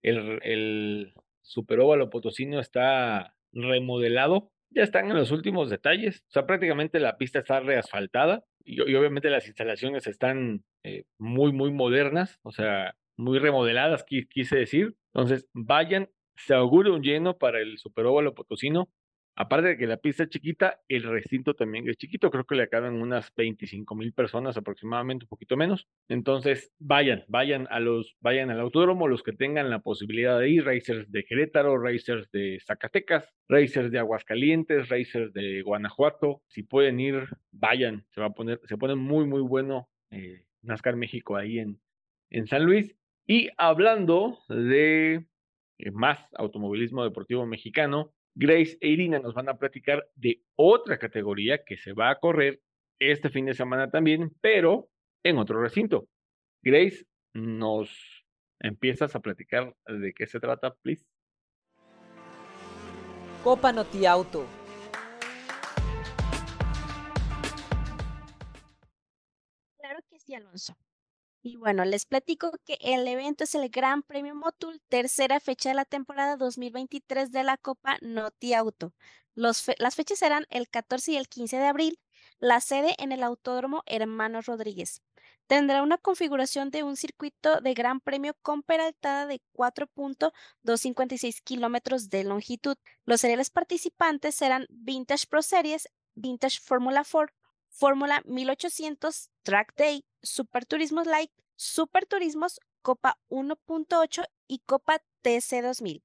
El, el Superóvalo Potosino está remodelado. Ya están en los últimos detalles. O sea, prácticamente la pista está reasfaltada y, obviamente las instalaciones están eh, muy, muy modernas, o sea, muy remodeladas, quise decir. Entonces, vayan, se augura un lleno para el Superóvalo Potosino. Aparte de que la pista es chiquita, el recinto también es chiquito. Creo que le caben unas 25 mil personas aproximadamente, un poquito menos. Entonces, vayan, vayan a los, vayan al autódromo, los que tengan la posibilidad de ir, racers de Querétaro, racers de Zacatecas, racers de Aguascalientes, racers de Guanajuato. Si pueden ir, vayan. Se va a poner, se pone muy, muy bueno eh, NASCAR México ahí en, en San Luis. Y hablando de eh, más automovilismo deportivo mexicano, Grace e Irina nos van a platicar de otra categoría que se va a correr este fin de semana también, pero en otro recinto. Grace, ¿nos empiezas a platicar de qué se trata, please? Copa Noti Auto. Claro que sí, Alonso. Y bueno, les platico que el evento es el Gran Premio Motul, tercera fecha de la temporada 2023 de la Copa Noti Auto. las fechas serán el 14 y el 15 de abril. La sede en el Autódromo Hermanos Rodríguez. Tendrá una configuración de un circuito de Gran Premio con peraltada de 4.256 kilómetros de longitud. Los seriales participantes serán Vintage Pro Series, Vintage Formula 4, Fórmula 1800, Track Day, Super Turismos Light, Super Turismos, Copa 1.8 y Copa TC 2000.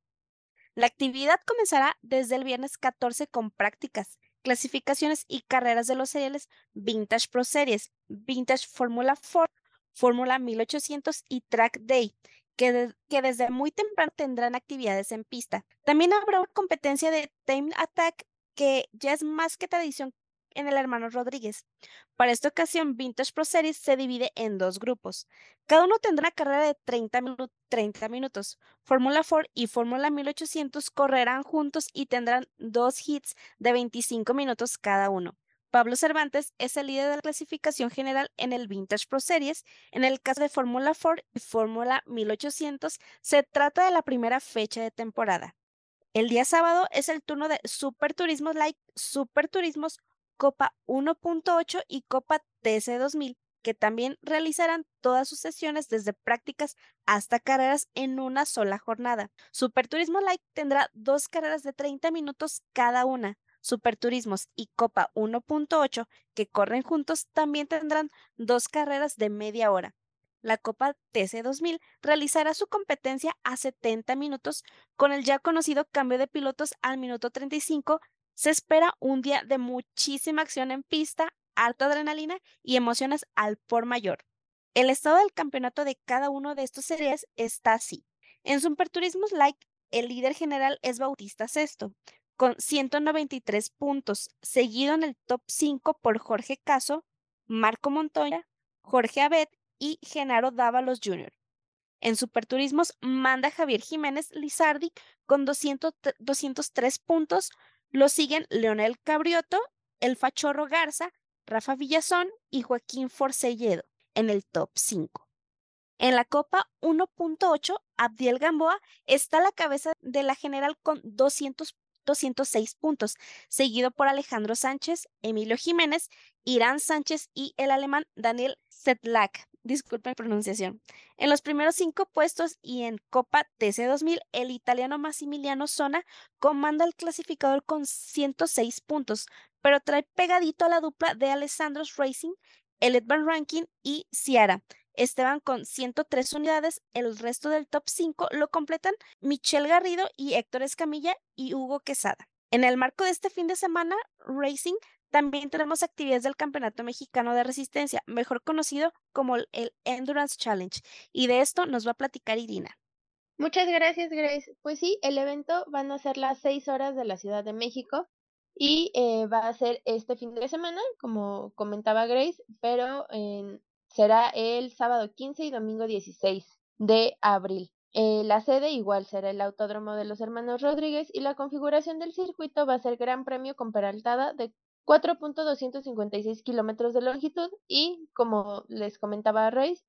La actividad comenzará desde el viernes 14 con prácticas, clasificaciones y carreras de los seriales Vintage Pro Series, Vintage Fórmula 4, Fórmula 1800 y Track Day, que, que, desde muy temprano tendrán actividades en pista. También habrá una competencia de Time Attack que ya es más que tradición en el hermano Rodríguez. Para esta ocasión, Vintage Pro Series se divide en dos grupos. Cada uno tendrá carrera de 30, 30 minutos. Fórmula 4 y Fórmula 1800 correrán juntos y tendrán dos hits de 25 minutos cada uno. Pablo Cervantes es el líder de la clasificación general en el Vintage Pro Series. En el caso de Fórmula 4 y Fórmula 1800, se trata de la primera fecha de temporada. El día sábado es el turno de Super Turismos Light, Super Turismos Copa 1.8 y Copa TC 2000, que también realizarán todas sus sesiones desde prácticas hasta carreras en una sola jornada. Superturismo Light tendrá dos carreras de 30 minutos cada una. Superturismos y Copa 1.8, que corren juntos, también tendrán dos carreras de media hora. La Copa TC 2000 realizará su competencia a 70 minutos con el ya conocido cambio de pilotos al minuto 35 se espera un día de muchísima acción en pista, harta adrenalina y emociones al por mayor. El estado del campeonato de cada uno de estos series está así. En Superturismos Like, el líder general es Bautista Sexto, con 193 puntos, seguido en el top 5 por Jorge Caso, Marco Montoya, Jorge Abed y Genaro Dávalos Jr. En Superturismos manda Javier Jiménez Lizardi con 203 puntos. Lo siguen Leonel Cabrioto, El Fachorro Garza, Rafa Villazón y Joaquín Forcelledo en el top 5. En la Copa 1.8, Abdiel Gamboa está a la cabeza de la general con 200, 206 puntos, seguido por Alejandro Sánchez, Emilio Jiménez, Irán Sánchez y el alemán Daniel Sedlak. Disculpen pronunciación. En los primeros cinco puestos y en Copa TC2000, el italiano Massimiliano Zona comanda el clasificador con 106 puntos, pero trae pegadito a la dupla de Alessandro's Racing, el Van Ranking y Ciara. Esteban con 103 unidades, el resto del top 5 lo completan Michelle Garrido y Héctor Escamilla y Hugo Quesada. En el marco de este fin de semana, Racing también tenemos actividades del Campeonato Mexicano de Resistencia, mejor conocido como el Endurance Challenge, y de esto nos va a platicar Irina. Muchas gracias, Grace. Pues sí, el evento van a ser las seis horas de la Ciudad de México y eh, va a ser este fin de semana, como comentaba Grace, pero será el sábado 15 y domingo 16 de abril. Eh, la sede igual será el Autódromo de los Hermanos Rodríguez y la configuración del circuito va a ser Gran Premio con peraltada de 4.256 kilómetros de longitud y, como les comentaba Grace,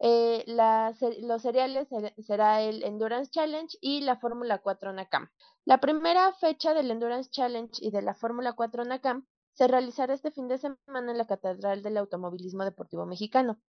eh, los cereales será el Endurance Challenge y la Fórmula 4 NACAM. La primera fecha del Endurance Challenge y de la Fórmula 4 NACAM se realizará este fin de semana en la Catedral del Automovilismo Deportivo Mexicano.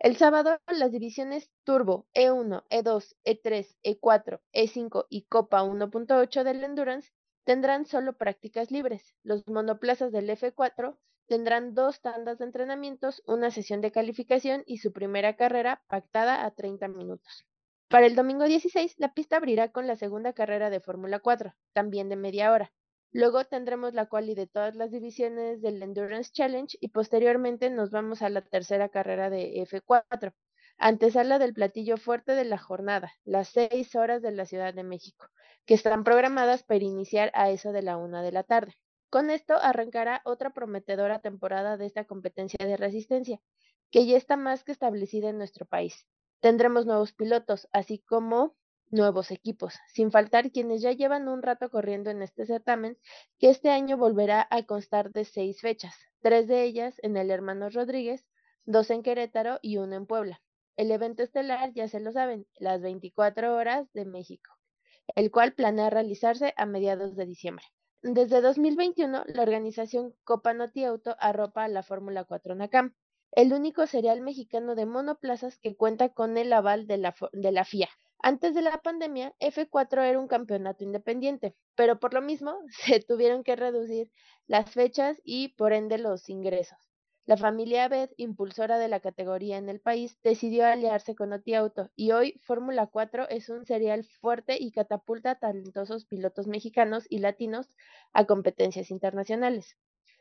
El sábado, las divisiones Turbo, E1, E2, E3, E4, E5 y Copa 1.8 del Endurance tendrán solo prácticas libres. Los monoplazas del F4 tendrán dos tandas de entrenamientos, una sesión de calificación y su primera carrera pactada a 30 minutos. Para el domingo 16, la pista abrirá con la segunda carrera de Fórmula 4, también de media hora. Luego tendremos la quali de todas las divisiones del Endurance Challenge y posteriormente nos vamos a la tercera carrera de F4, antesala del platillo fuerte de la jornada, las seis horas de la Ciudad de México, que están programadas para iniciar a eso de la una de la tarde. Con esto arrancará otra prometedora temporada de esta competencia de resistencia, que ya está más que establecida en nuestro país. Tendremos nuevos pilotos, así como nuevos equipos, sin faltar quienes ya llevan un rato corriendo en este certamen, que este año volverá a constar de seis fechas, tres de ellas en el Hermanos Rodríguez, dos en Querétaro y uno en Puebla. El evento estelar, ya se lo saben, las 24 horas de México, el cual planea realizarse a mediados de diciembre. Desde 2021, la organización Copa Noti Auto arropa a la Fórmula 4 NACAM, el único serial mexicano de monoplazas que cuenta con el aval de la, de la FIA. Antes de la pandemia, F4 era un campeonato independiente, pero por lo mismo se tuvieron que reducir las fechas y por ende los ingresos. La familia Abed, impulsora de la categoría en el país, decidió aliarse con Oti Auto y hoy Fórmula 4 es un serial fuerte y catapulta talentosos pilotos mexicanos y latinos a competencias internacionales.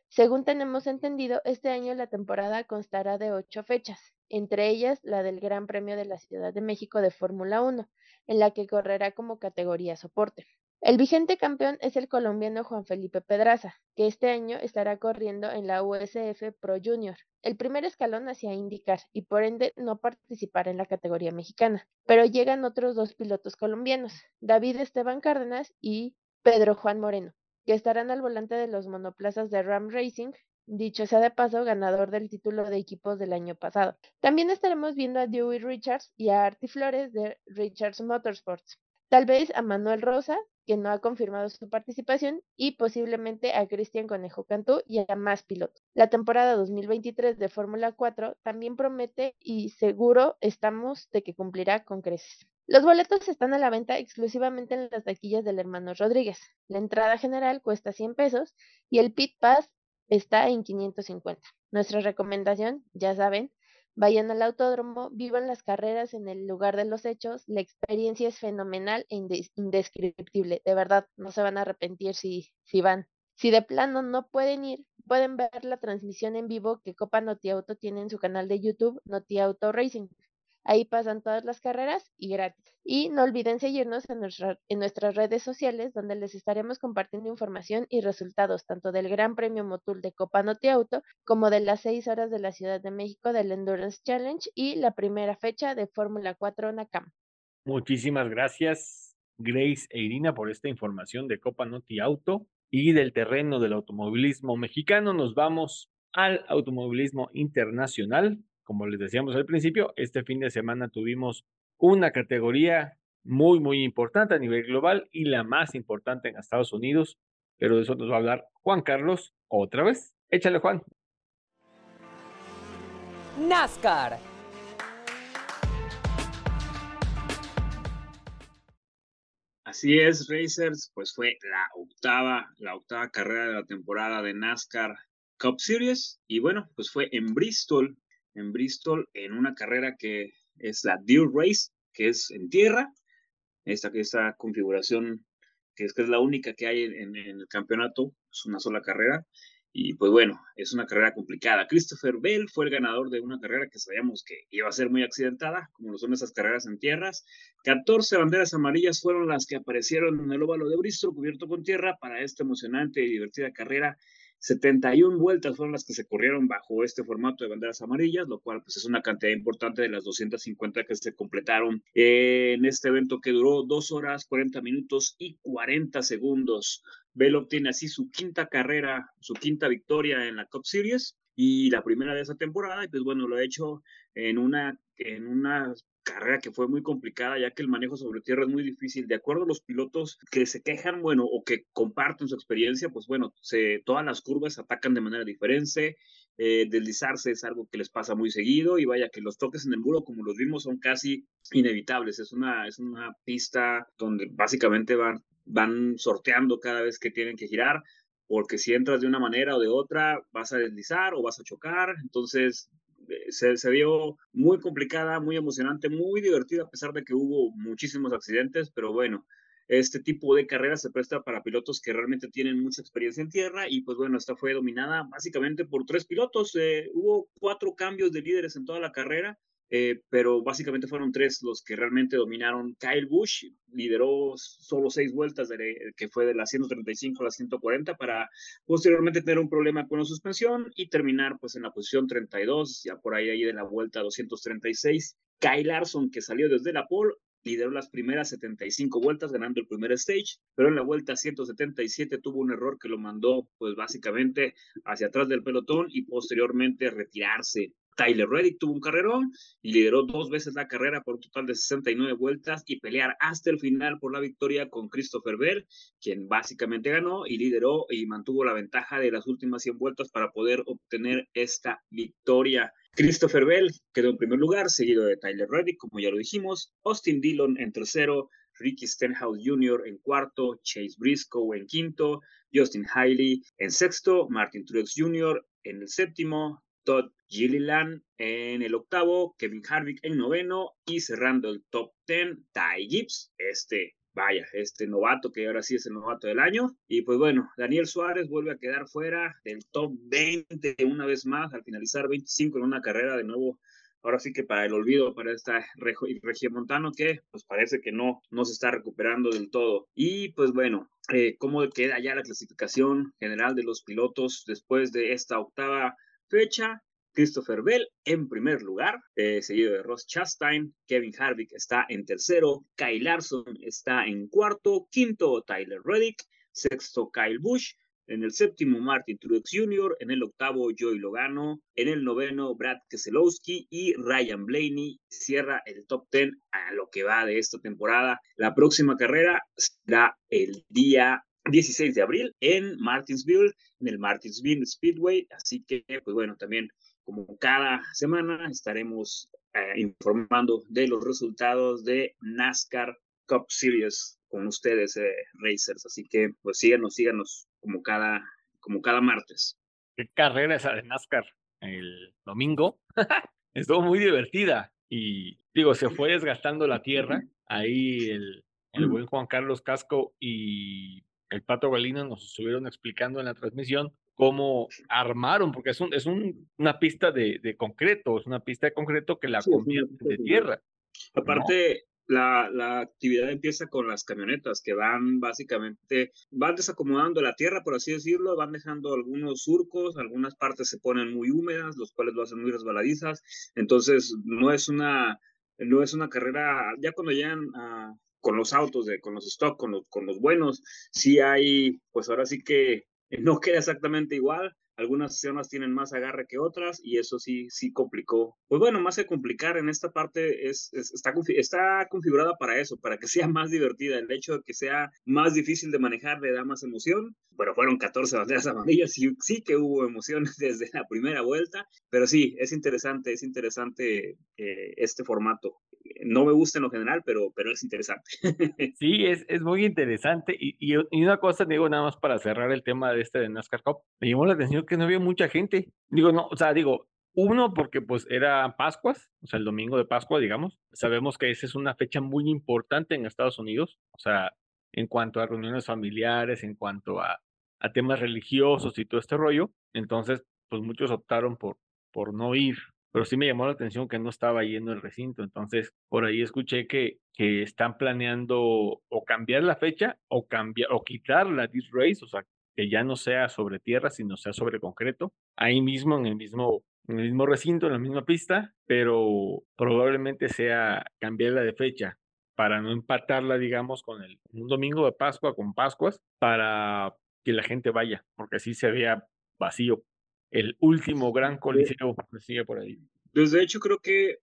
Según tenemos entendido, este año la temporada constará de ocho fechas, entre ellas la del Gran Premio de la Ciudad de México de Fórmula 1, en la que correrá como categoría soporte. El vigente campeón es el colombiano Juan Felipe Pedraza, que este año estará corriendo en la USF Pro Junior, el primer escalón hacia indicar y por ende no participará en la categoría mexicana. Pero llegan otros dos pilotos colombianos, David Esteban Cárdenas y Pedro Juan Moreno, que estarán al volante de los monoplazas de Ram Racing dicho sea de paso, ganador del título de equipos del año pasado. También estaremos viendo a Dewey Richards y a Artie Flores de Richards Motorsports. Tal vez a Manuel Rosa, que no ha confirmado su participación, y posiblemente a Cristian Conejo Cantú y a más pilotos. La temporada 2023 de Fórmula 4 también promete y seguro estamos de que cumplirá con creces. Los boletos están a la venta exclusivamente en las taquillas del hermano Rodríguez. La entrada general cuesta 100 pesos y el pit pass está en 550. Nuestra recomendación, ya saben, vayan al autódromo, vivan las carreras en el lugar de los hechos, la experiencia es fenomenal e indescriptible, de verdad, no se van a arrepentir si, si van. Si de plano no pueden ir, pueden ver la transmisión en vivo que Copa Noti Auto tiene en su canal de YouTube, Noti Auto Racing. Ahí pasan todas las carreras y gratis. Y no olviden seguirnos en, en nuestras redes sociales donde les estaremos compartiendo información y resultados tanto del Gran Premio Motul de Copa Noti Auto como de las seis horas de la Ciudad de México del Endurance Challenge y la primera fecha de Fórmula 4 NACAM. Muchísimas gracias, Grace e Irina, por esta información de Copa Noti Auto y del terreno del automovilismo mexicano. Nos vamos al automovilismo internacional como les decíamos al principio, este fin de semana tuvimos una categoría muy, muy importante a nivel global y la más importante en Estados Unidos, pero de eso nos va a hablar Juan Carlos otra vez. Échale, Juan. NASCAR. Así es, Racers, pues fue la octava, la octava carrera de la temporada de NASCAR Cup Series y bueno, pues fue en Bristol, en Bristol en una carrera que es la Deer Race, que es en tierra. Esta, esta configuración, que es, que es la única que hay en, el campeonato, es una sola carrera. Y pues bueno, es una carrera complicada. Christopher Bell fue el ganador de una carrera que sabíamos que iba a ser muy accidentada, como lo son esas carreras en tierras. 14 banderas amarillas fueron las que aparecieron en el óvalo de Bristol, cubierto con tierra, para esta emocionante y divertida carrera 71 vueltas fueron las que se corrieron bajo este formato de banderas amarillas, lo cual pues es una cantidad importante de las 250 que se completaron en este evento que duró 2 horas, 40 minutos y 40 segundos. Bell obtiene así su quinta carrera, su quinta victoria en la Cup Series y la primera de esa temporada, y pues bueno, lo ha hecho en una, en una carrera que fue muy complicada, ya que el manejo sobre tierra es muy difícil. De acuerdo a los pilotos que se quejan, bueno, o que comparten su experiencia, pues bueno, se, todas las curvas atacan de manera diferente. Eh, deslizarse es algo que les pasa muy seguido y vaya que los toques en el muro, como los vimos, son casi inevitables. Es una, es una pista donde básicamente van, van sorteando cada vez que tienen que girar porque si entras de una manera o de otra, vas a deslizar o vas a chocar. Entonces, se, se vio muy complicada, muy emocionante, muy divertida, a pesar de que hubo muchísimos accidentes, pero bueno, este tipo de carrera se presta para pilotos que realmente tienen mucha experiencia en tierra y pues bueno, esta fue dominada básicamente por tres pilotos. Eh, hubo cuatro cambios de líderes en toda la carrera eh, pero básicamente fueron tres los que realmente dominaron. Kyle Busch lideró solo seis vueltas, de, que fue de las 135 a las 140, para posteriormente tener un problema con la suspensión y terminar pues en la posición 32, ya por ahí, ahí de la vuelta 236. Kyle Larson, que salió desde la pole, lideró las primeras 75 vueltas ganando el primer stage, pero en la vuelta 177 tuvo un error que lo mandó pues básicamente hacia atrás del pelotón y posteriormente retirarse. Tyler Reddick tuvo un carrerón y lideró dos veces la carrera por un total de 69 vueltas y pelear hasta el final por la victoria con Christopher Bell, quien básicamente ganó y lideró y mantuvo la ventaja de las últimas 100 vueltas para poder obtener esta victoria. Christopher Bell quedó en primer lugar, seguido de Tyler Reddick, como ya lo dijimos, Austin Dillon en tercero, Ricky Stenhouse Jr. en cuarto, Chase Briscoe en quinto, Justin Hiley en sexto, Martin Truex Jr. en el séptimo, Todd Gilliland en el octavo, Kevin Harvick en noveno y cerrando el top ten, Ty Gibbs, este, vaya, este novato que ahora sí es el novato del año. Y pues bueno, Daniel Suárez vuelve a quedar fuera del top 20 una vez más al finalizar 25 en una carrera de nuevo. Ahora sí que para el olvido para esta región montano que pues parece que no, no se está recuperando del todo. Y pues bueno, eh, ¿cómo queda ya la clasificación general de los pilotos después de esta octava fecha. Christopher Bell en primer lugar, eh, seguido de Ross Chastain. Kevin Harvick está en tercero. Kyle Larson está en cuarto. Quinto, Tyler Reddick. Sexto, Kyle Busch. En el séptimo, Martin Truex Jr. En el octavo, Joey Logano. En el noveno, Brad Keselowski. Y Ryan Blaney cierra el top ten a lo que va de esta temporada. La próxima carrera será el día 16 de abril en Martinsville, en el Martinsville Speedway. Así que, pues bueno, también como cada semana estaremos eh, informando de los resultados de NASCAR Cup Series con ustedes, eh, Racers. Así que, pues síganos, síganos como cada, como cada martes. ¿Qué carrera esa de NASCAR? El domingo. Estuvo muy divertida y digo, se fue desgastando la tierra. Ahí el, el buen Juan Carlos Casco y el Pato Galino nos estuvieron explicando en la transmisión cómo armaron, porque es, un, es un, una pista de, de, concreto, es una pista de concreto que la sí, convierte de tierra. Aparte, la, la, actividad empieza con las camionetas que van básicamente, van desacomodando la tierra, por así decirlo, van dejando algunos surcos, algunas partes se ponen muy húmedas, los cuales lo hacen muy resbaladizas, entonces no es una, no es una carrera, ya cuando llegan a, con los autos, de, con los stock, con los, con los buenos, sí hay, pues ahora sí que no queda exactamente igual, algunas zonas tienen más agarre que otras y eso sí, sí complicó. Pues bueno, más que complicar en esta parte es, es está, está configurada para eso, para que sea más divertida. El hecho de que sea más difícil de manejar le da más emoción. Bueno, fueron 14 banderas amarillas y sí que hubo emociones desde la primera vuelta, pero sí, es interesante, es interesante eh, este formato. No me gusta en lo general, pero, pero es interesante. sí, es, es muy interesante. Y, y, una cosa, digo, nada más para cerrar el tema de este de NASCAR Cup, me llamó la atención que no había mucha gente. Digo, no, o sea, digo, uno, porque pues era Pascuas, o sea, el domingo de Pascua, digamos. Sabemos que esa es una fecha muy importante en Estados Unidos, o sea, en cuanto a reuniones familiares, en cuanto a, a temas religiosos y todo este rollo. Entonces, pues muchos optaron por, por no ir. Pero sí me llamó la atención que no estaba yendo el recinto. Entonces, por ahí escuché que, que están planeando o cambiar la fecha o cambiar o quitar la Disc Race, o sea, que ya no sea sobre tierra, sino sea sobre concreto, ahí mismo, en el mismo, en el mismo recinto, en la misma pista, pero probablemente sea cambiarla de fecha para no empatarla, digamos, con el un domingo de Pascua con Pascuas, para que la gente vaya, porque así se vea vacío el último gran coliseo que sigue por ahí. Desde hecho, creo que,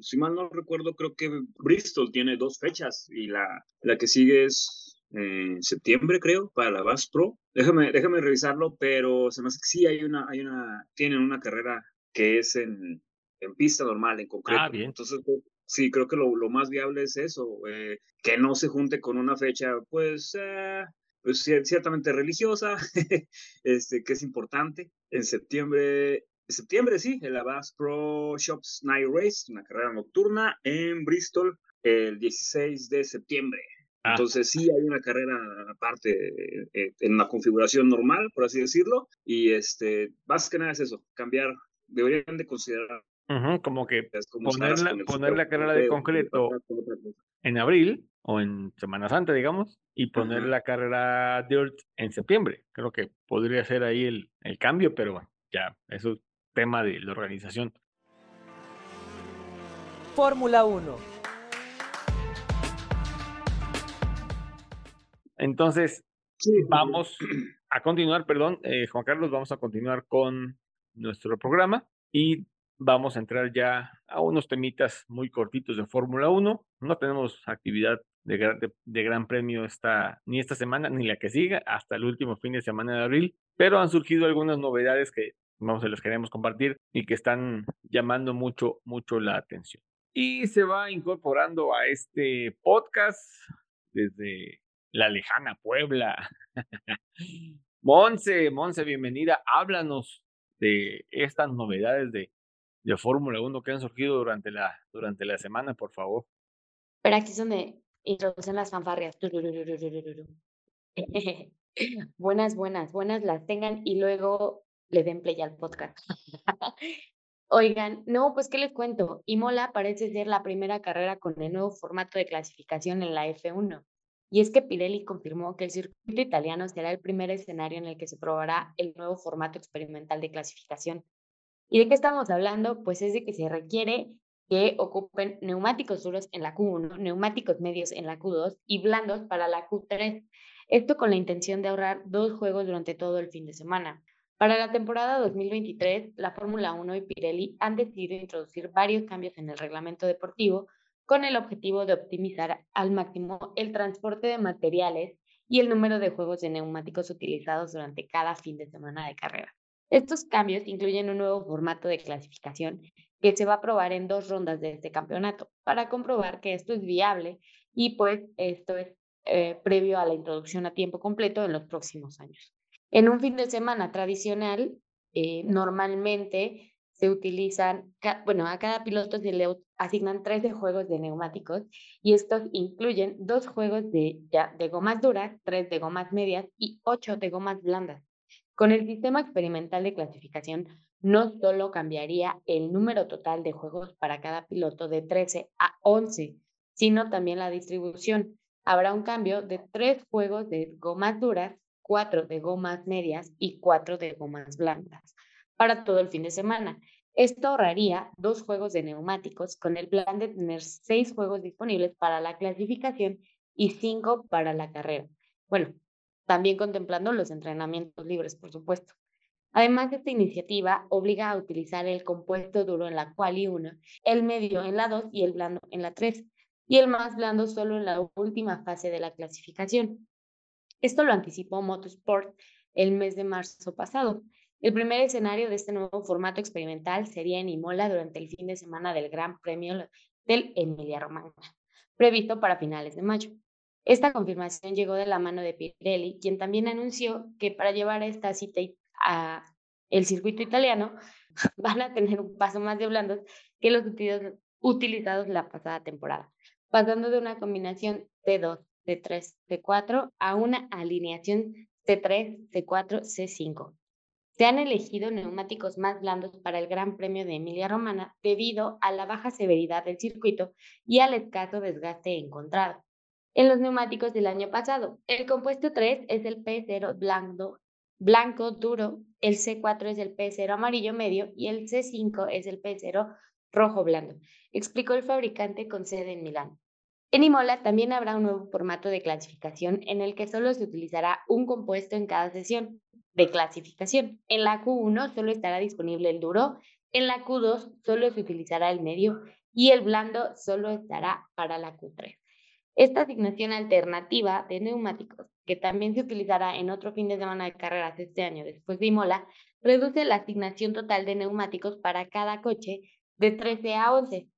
si mal no recuerdo, creo que Bristol tiene dos fechas y la, la que sigue es en septiembre, creo, para la Bass Pro. Déjame, déjame revisarlo, pero se me hace que sí hay una, hay una, tienen una carrera que es en, en pista normal, en concreto. Ah, bien. Entonces, sí, creo que lo, lo más viable es eso, eh, que no se junte con una fecha, pues, eh, pues ciertamente religiosa, este, que es importante. En septiembre, septiembre sí, en la Bass Pro Shops Night Race, una carrera nocturna en Bristol, el 16 de septiembre. Ah. Entonces sí hay una carrera aparte eh, en la configuración normal, por así decirlo, y este, más que nada es eso, cambiar, deberían de considerar. Como que poner la, poner la carrera de concreto en abril o en Semana Santa, digamos, y poner la carrera Dirt en septiembre. Creo que podría ser ahí el, el cambio, pero bueno, ya, eso es tema de la organización. Fórmula 1. Entonces, Sí, vamos a continuar, perdón, eh, Juan Carlos, vamos a continuar con nuestro programa y vamos a entrar ya a unos temitas muy cortitos de Fórmula 1. No tenemos actividad de, gra- de- de gran premio esta, ni esta semana ni la que siga, hasta el último fin de semana de abril, pero han surgido algunas novedades que vamos, se las queremos compartir y que están llamando mucho, mucho la atención. Y se va incorporando a este podcast desde la lejana Puebla. Monse, Monse, bienvenida. Háblanos de estas novedades de, de Fórmula 1 que han surgido durante la, durante la semana, por favor. Pero aquí es donde introducen las fanfarrias. Buenas, buenas, buenas las tengan y luego le den play al podcast. Oigan, no, pues qué les cuento. Imola parece ser la primera carrera con el nuevo formato de clasificación en la F1. Y es que Pirelli confirmó que el circuito italiano será el primer escenario en el que se probará el nuevo formato experimental de clasificación. ¿Y de qué estamos hablando? Pues es de que se requiere que ocupen neumáticos duros en la Q1, neumáticos medios en la Q2 y blandos para la Q3. Esto con la intención de ahorrar dos juegos durante todo el fin de semana. Para la temporada 2023, la Fórmula 1 y Pirelli han decidido introducir varios cambios en el reglamento deportivo con el objetivo de optimizar al máximo el transporte de materiales y el número de juegos de neumáticos utilizados durante cada fin de semana de carrera. Estos cambios incluyen un nuevo formato de clasificación que se va a probar en dos rondas de este campeonato para comprobar que esto es viable y pues esto es eh, previo a la introducción a tiempo completo en los próximos años. En un fin de semana tradicional, eh, normalmente se utilizan, bueno, a cada piloto se le asignan 13 juegos de neumáticos y estos incluyen dos juegos de, de gomas duras, tres de gomas medias y ocho de gomas blandas. Con el sistema experimental de clasificación, no solo cambiaría el número total de juegos para cada piloto de 13 a 11, sino también la distribución. Habrá un cambio de tres juegos de gomas duras, cuatro de gomas medias y cuatro de gomas blandas para todo el fin de semana. Esto ahorraría dos juegos de neumáticos con el plan de tener seis juegos disponibles para la clasificación y cinco para la carrera. Bueno, también contemplando los entrenamientos libres, por supuesto. Además, esta iniciativa obliga a utilizar el compuesto duro en la quali 1, el medio en la 2 y el blando en la 3, y el más blando solo en la última fase de la clasificación. Esto lo anticipó Motorsport el mes de marzo pasado. El primer escenario de este nuevo formato experimental sería en Imola durante el fin de semana del Gran Premio del Emilia-Romagna, previsto para finales de mayo. Esta confirmación llegó de la mano de Pirelli, quien también anunció que para llevar esta cita a el circuito italiano, van a tener un paso más de blandos que los utilizados la pasada temporada, pasando de una combinación T2, T3, T4 a una alineación T3, T4, C5. Se han elegido neumáticos más blandos para el Gran Premio de Emilia Romana debido a la baja severidad del circuito y al escaso desgaste encontrado. En los neumáticos del año pasado, el compuesto 3 es el P0 blando blanco duro, el C4 es el P0 amarillo medio y el C5 es el P0 rojo blando, explicó el fabricante con sede en Milán. En Imola también habrá un nuevo formato de clasificación en el que solo se utilizará un compuesto en cada sesión de clasificación. En la Q1 solo estará disponible el duro, en la Q2 solo se utilizará el medio y el blando solo estará para la Q3. Esta asignación alternativa de neumáticos, que también se utilizará en otro fin de semana de carreras este año después de Imola, reduce la asignación total de neumáticos para cada coche de 13 a 11.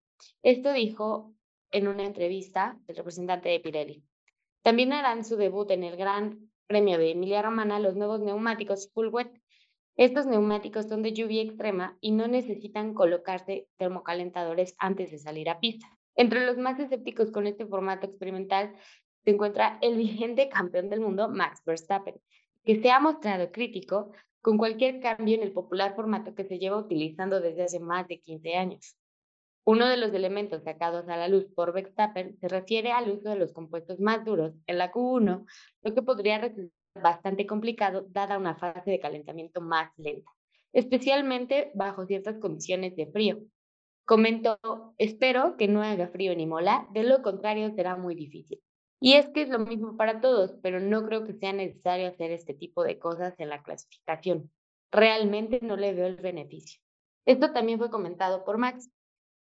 Esto dijo en una entrevista el representante de Pirelli. También harán su debut en el Gran Premio de Emilia Romana los nuevos neumáticos Full Wet. Estos neumáticos son de lluvia extrema y no necesitan colocarse termocalentadores antes de salir a pista. Entre los más escépticos con este formato experimental se encuentra el vigente campeón del mundo, Max Verstappen, que se ha mostrado crítico con cualquier cambio en el popular formato que se lleva utilizando desde hace más de 15 años. Uno de los elementos sacados a la luz por Verstappen se refiere al uso de los compuestos más duros en la Q1, lo que podría resultar bastante complicado dada una fase de calentamiento más lenta, especialmente bajo ciertas condiciones de frío, Comentó, espero que no haga frío ni mola, de lo contrario será muy difícil. Y es que es lo mismo para todos, pero no creo que sea necesario hacer este tipo de cosas en la clasificación. Realmente no le veo el beneficio. Esto también fue comentado por Max.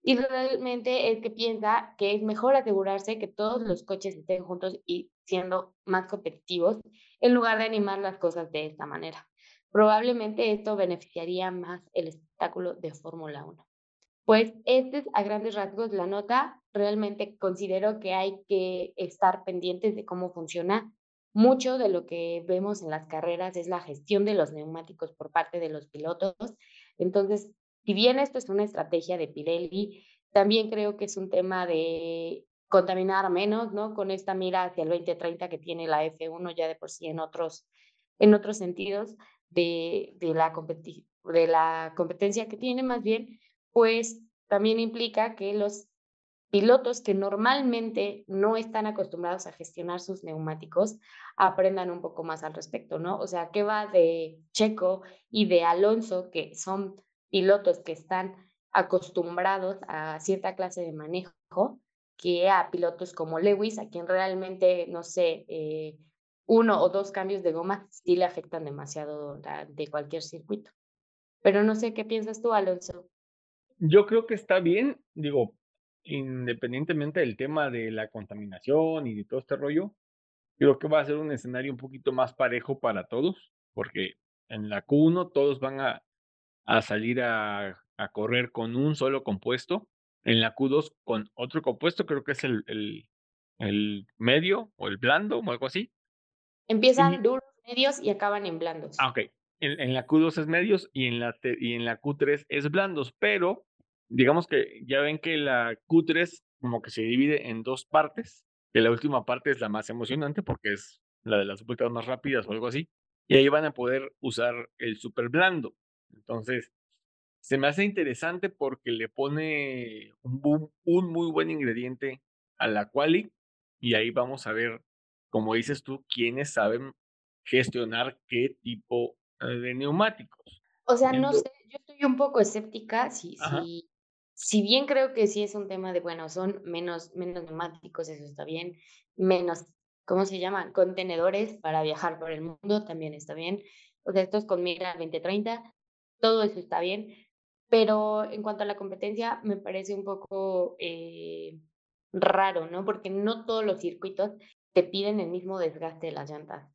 Y realmente es que piensa que es mejor asegurarse que todos los coches estén juntos y siendo más competitivos en lugar de animar las cosas de esta manera. Probablemente esto beneficiaría más el espectáculo de Fórmula 1. Pues este es a grandes rasgos la nota. Realmente considero que hay que estar pendientes de cómo funciona. Mucho de lo que vemos en las carreras es la gestión de los neumáticos por parte de los pilotos. Entonces, si bien esto es una estrategia de Pirelli, también creo que es un tema de contaminar menos, ¿no? Con esta mira hacia el 2030 que tiene la F1 ya de por sí en otros, en otros sentidos de, de, la, de la competencia que tiene más bien pues también implica que los pilotos que normalmente no están acostumbrados a gestionar sus neumáticos aprendan un poco más al respecto, ¿no? O sea, ¿qué va de Checo y de Alonso, que son pilotos que están acostumbrados a cierta clase de manejo, que a pilotos como Lewis, a quien realmente, no sé, eh, uno o dos cambios de goma sí le afectan demasiado de cualquier circuito. Pero no sé qué piensas tú, Alonso. Yo creo que está bien, digo, independientemente del tema de la contaminación y de todo este rollo, creo que va a ser un escenario un poquito más parejo para todos, porque en la Q1 todos van a, a salir a, a, correr con un solo compuesto, en la Q2 con otro compuesto, creo que es el, el, el medio o el blando o algo así. Empiezan duros, medios y acaban en blandos. Ah, ok. en, la Q2 es medios y en la, y en la Q3 es blandos, pero digamos que ya ven que la Q3 como que se divide en dos partes, que la última parte es la más emocionante porque es la de las vueltas más rápidas o algo así, y ahí van a poder usar el super blando. Entonces, se me hace interesante porque le pone un, un muy buen ingrediente a la quali y ahí vamos a ver, como dices tú, quiénes saben gestionar qué tipo eh, de neumáticos. O sea, no sé, yo estoy un poco escéptica si, si, si bien creo que sí es un tema de, bueno, son menos, menos neumáticos, eso está bien, menos, ¿cómo se llama? Contenedores para viajar por el mundo, también está bien. O sea, esto es con mira 2030, todo eso está bien, pero en cuanto a la competencia, me parece un poco eh, raro, ¿no? Porque no todos los circuitos te piden el mismo desgaste de las llantas.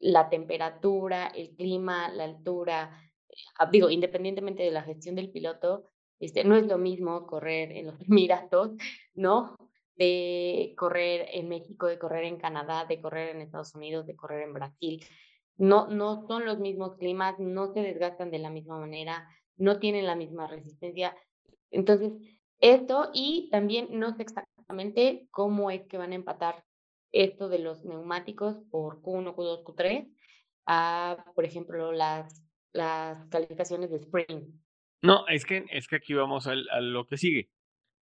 La temperatura, el clima, la altura, ah, digo, independientemente de la gestión del piloto, este, no es lo mismo correr en los Emiratos, ¿no? De correr en México, de correr en Canadá, de correr en Estados Unidos, de correr en Brasil. No, no son los mismos climas, no se desgastan de la misma manera, no tienen la misma resistencia. Entonces, esto y también no sé exactamente cómo es que van a empatar esto de los neumáticos por Q1, Q2, Q3 a, por ejemplo, las, las calificaciones de Spring. No, es que, es que aquí vamos a, lo que sigue.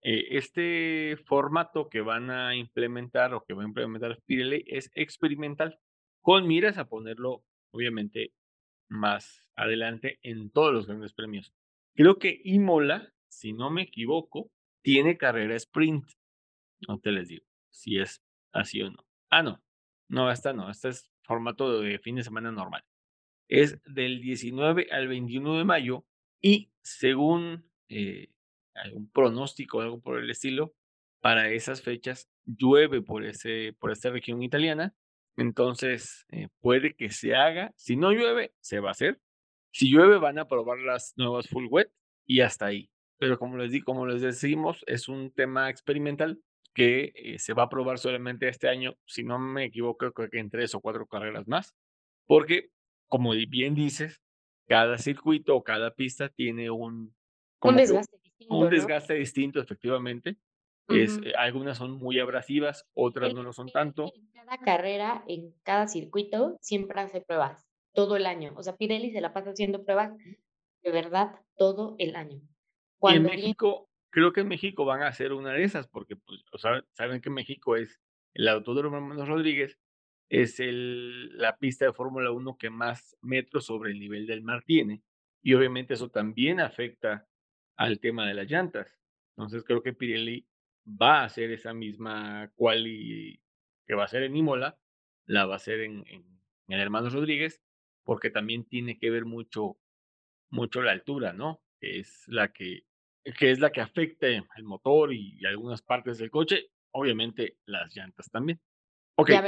Eh, este formato que van a implementar o que va a implementar Pirelli es experimental, con miras a ponerlo, obviamente, más adelante en todos los grandes premios. Creo que Imola, si no me equivoco, tiene carrera sprint. No te les digo si es así o no. Ah, no. No, esta no. Esta es formato de fin de semana normal. Es del 19 al 21 de mayo y según eh, algún pronóstico o algo por el estilo, para esas fechas llueve por, ese, por esta región italiana entonces, eh, puede que se haga. Si no llueve, se va a hacer. Si llueve, van a probar las nuevas full wet y hasta ahí. Pero como les di, como les decimos, es un tema experimental que eh, se va a probar solamente este año. Si no me equivoco, creo que en tres o cuatro carreras más. Porque, como bien dices, cada circuito o cada pista tiene un, un desgaste distinto. Un desgaste distinto, efectivamente. Es, eh, algunas son muy abrasivas, otras no lo son tanto. En cada carrera, en cada circuito, siempre hace pruebas, todo el año. O sea, Pirelli se la pasa haciendo pruebas de verdad todo el año. y en México, creo que en México van a hacer una de esas, porque pues, saben que México es el Autódromo Hermanos Rodríguez, es el, la pista de Fórmula 1 que más metros sobre el nivel del mar tiene. Y obviamente eso también afecta al tema de las llantas. Entonces creo que Pirelli va a hacer esa misma quali que va a ser en Imola, la va a hacer en, en, Hermanos Rodríguez, porque también tiene que ver mucho, mucho la altura, ¿no? Es la que, que es la que afecta el motor y, algunas partes del coche, obviamente las llantas también. Ya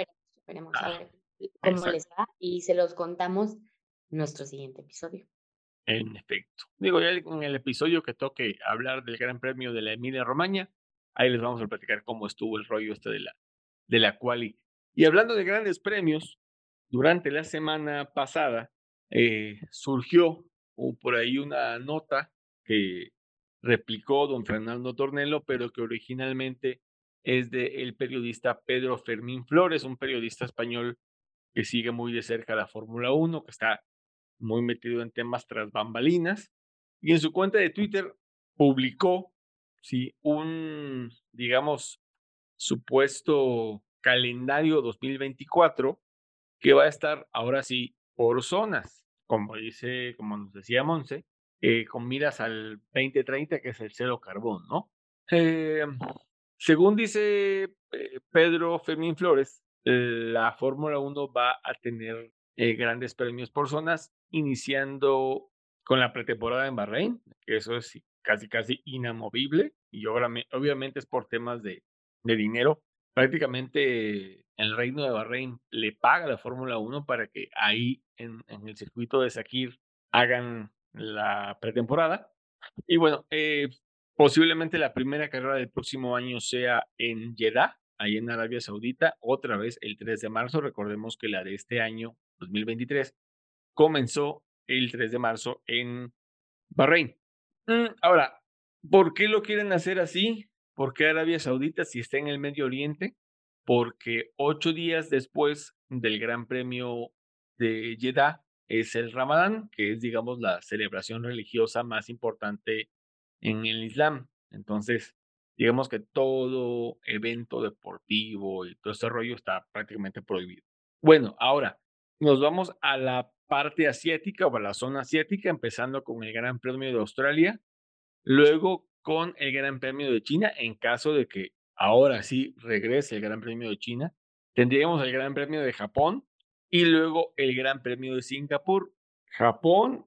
veremos a ver cómo les va y se los contamos en nuestro siguiente episodio. En efecto. Digo, ya en el episodio que toque hablar del Gran Premio de la Emilia Romagna, Ahí les vamos a platicar cómo estuvo el rollo este de la, de la quali. Y hablando de grandes premios, durante la semana pasada eh, surgió por ahí una nota que replicó don Fernando Tornelo, pero que originalmente es del el periodista Pedro Fermín Flores, un periodista español que sigue muy de cerca la Fórmula 1, que está muy metido en temas tras bambalinas, y en su cuenta de Twitter publicó sí, un, digamos, supuesto calendario 2024 que va a estar ahora sí por zonas, como dice, como nos decía Monse, eh, con miras al 2030, que es el cero carbón, ¿no? Eh, según dice eh, Pedro Fermín Flores, la Fórmula 1 va a tener grandes premios por zonas, iniciando con la pretemporada en Bahrein, que eso es casi, casi inamovible y obviamente es por temas de, de dinero. Prácticamente el reino de Bahrein le paga a la Fórmula 1 para que ahí en, en, el circuito de Sakir hagan la pretemporada. Y bueno, eh, posiblemente la primera carrera del próximo año sea en Jeddah, ahí en Arabia Saudita, otra vez el 3 de marzo. Recordemos que la de este año, 2023, comenzó el 3 de marzo en Bahrein. Mm, ahora, ¿por qué lo quieren hacer así? ¿Por qué Arabia Saudita si está en el Medio Oriente? Porque ocho días después del Gran Premio de Jeddah es el Ramadán, que es, digamos, la celebración religiosa más importante en el Islam. Entonces, digamos que todo evento deportivo y todo ese rollo está prácticamente prohibido. Bueno, ahora nos vamos a la parte asiática o a la zona asiática, empezando con el Gran Premio de Australia, luego con el Gran Premio de China, en caso de que ahora sí regrese el Gran Premio de China, tendríamos el Gran Premio de Japón y luego el Gran Premio de Singapur. Japón,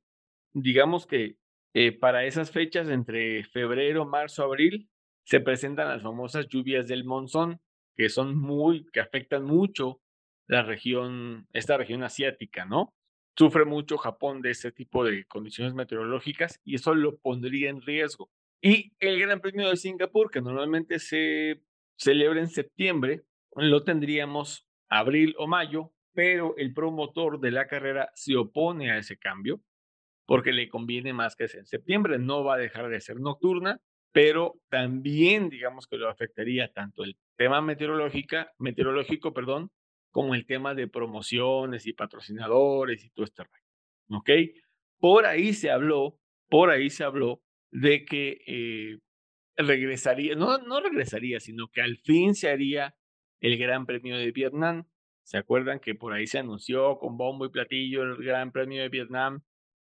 digamos que eh, para esas fechas, entre febrero, marzo, abril, se presentan las famosas lluvias del monzón, que son muy, que afectan mucho la región, esta región asiática, ¿no? Sufre mucho Japón de ese tipo de condiciones meteorológicas y eso lo pondría en riesgo. Y el Gran Premio de Singapur, que normalmente se celebra en septiembre, lo tendríamos abril o mayo, pero el promotor de la carrera se opone a ese cambio porque le conviene más que sea en septiembre. No va a dejar de ser nocturna, pero también digamos que lo afectaría tanto el tema meteorológica, meteorológico, perdón, como el tema de promociones y patrocinadores y todo este rollo. ¿Ok? Por ahí se habló, por ahí se habló de que eh, regresaría, no, no regresaría, sino que al fin se haría el Gran Premio de Vietnam. ¿Se acuerdan que por ahí se anunció con bombo y platillo el Gran Premio de Vietnam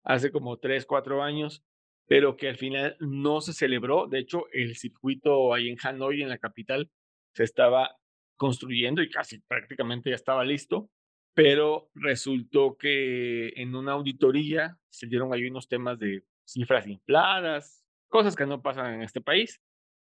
hace como tres, cuatro años, pero que al final no se celebró. De hecho, el circuito ahí en Hanoi, en la capital, se estaba construyendo y casi prácticamente ya estaba listo, pero resultó que en una auditoría se dieron ahí unos temas de cifras infladas, cosas que no pasan en este país,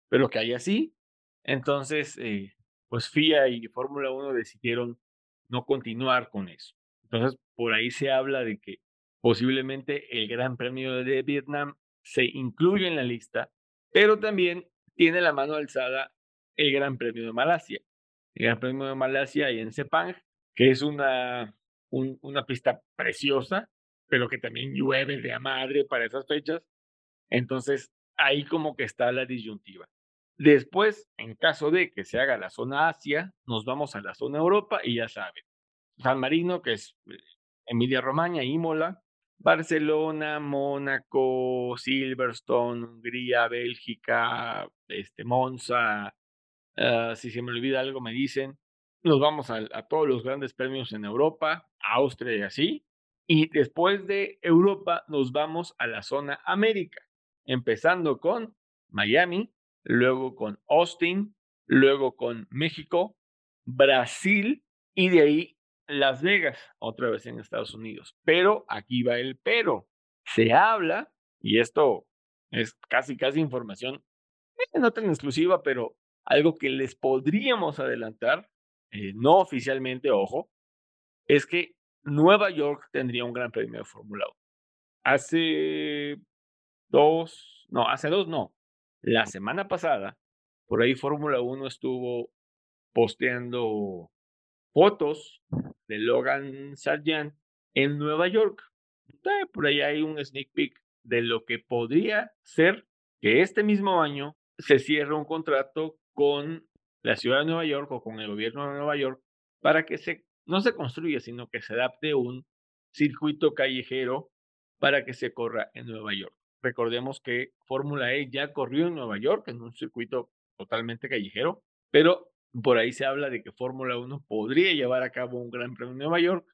pero que hay así. Entonces, eh, pues FIA y Fórmula 1 decidieron no continuar con eso. Entonces, por ahí se habla de que Posiblemente el Gran Premio de Vietnam se incluye en la lista, pero también tiene la mano alzada el Gran Premio de Malasia. El Gran Premio de Malasia y en Sepang, que es una, una pista preciosa, pero que también llueve de a madre para esas fechas. Entonces, ahí como que está la disyuntiva. Después, en caso de que se haga la zona Asia, nos vamos a la zona Europa y ya saben, San Marino, que es eh, Emilia Romagna, Imola, Barcelona, Mónaco, Silverstone, Hungría, Bélgica, este, Monza, ah, si se me olvida algo me dicen. Nos vamos a, a, todos los grandes premios en Europa, Austria y así. Y después de Europa nos vamos a la zona América, empezando con Miami, luego con Austin, luego con México, Brasil y de ahí las Vegas, otra vez en Estados Unidos. Pero aquí va el pero. Se habla, y esto es casi, casi información, eh, no tan exclusiva, pero algo que les podríamos adelantar, eh, no oficialmente, ojo, es que Nueva York tendría un gran premio de Fórmula 1. Hace dos, no, hace dos no. La semana pasada, por ahí Fórmula 1 estuvo posteando fotos de Logan Sargent en Nueva York. Por ahí hay un sneak peek de lo que podría ser que este mismo año se cierre un contrato con la ciudad de Nueva York o con el gobierno de Nueva York para que se, no se construya, sino que se adapte un circuito callejero para que se corra en Nueva York. Recordemos que Fórmula E ya corrió en Nueva York en un circuito totalmente callejero, pero por ahí se habla de que Fórmula 1 podría llevar a cabo un Gran Premio en Nueva York,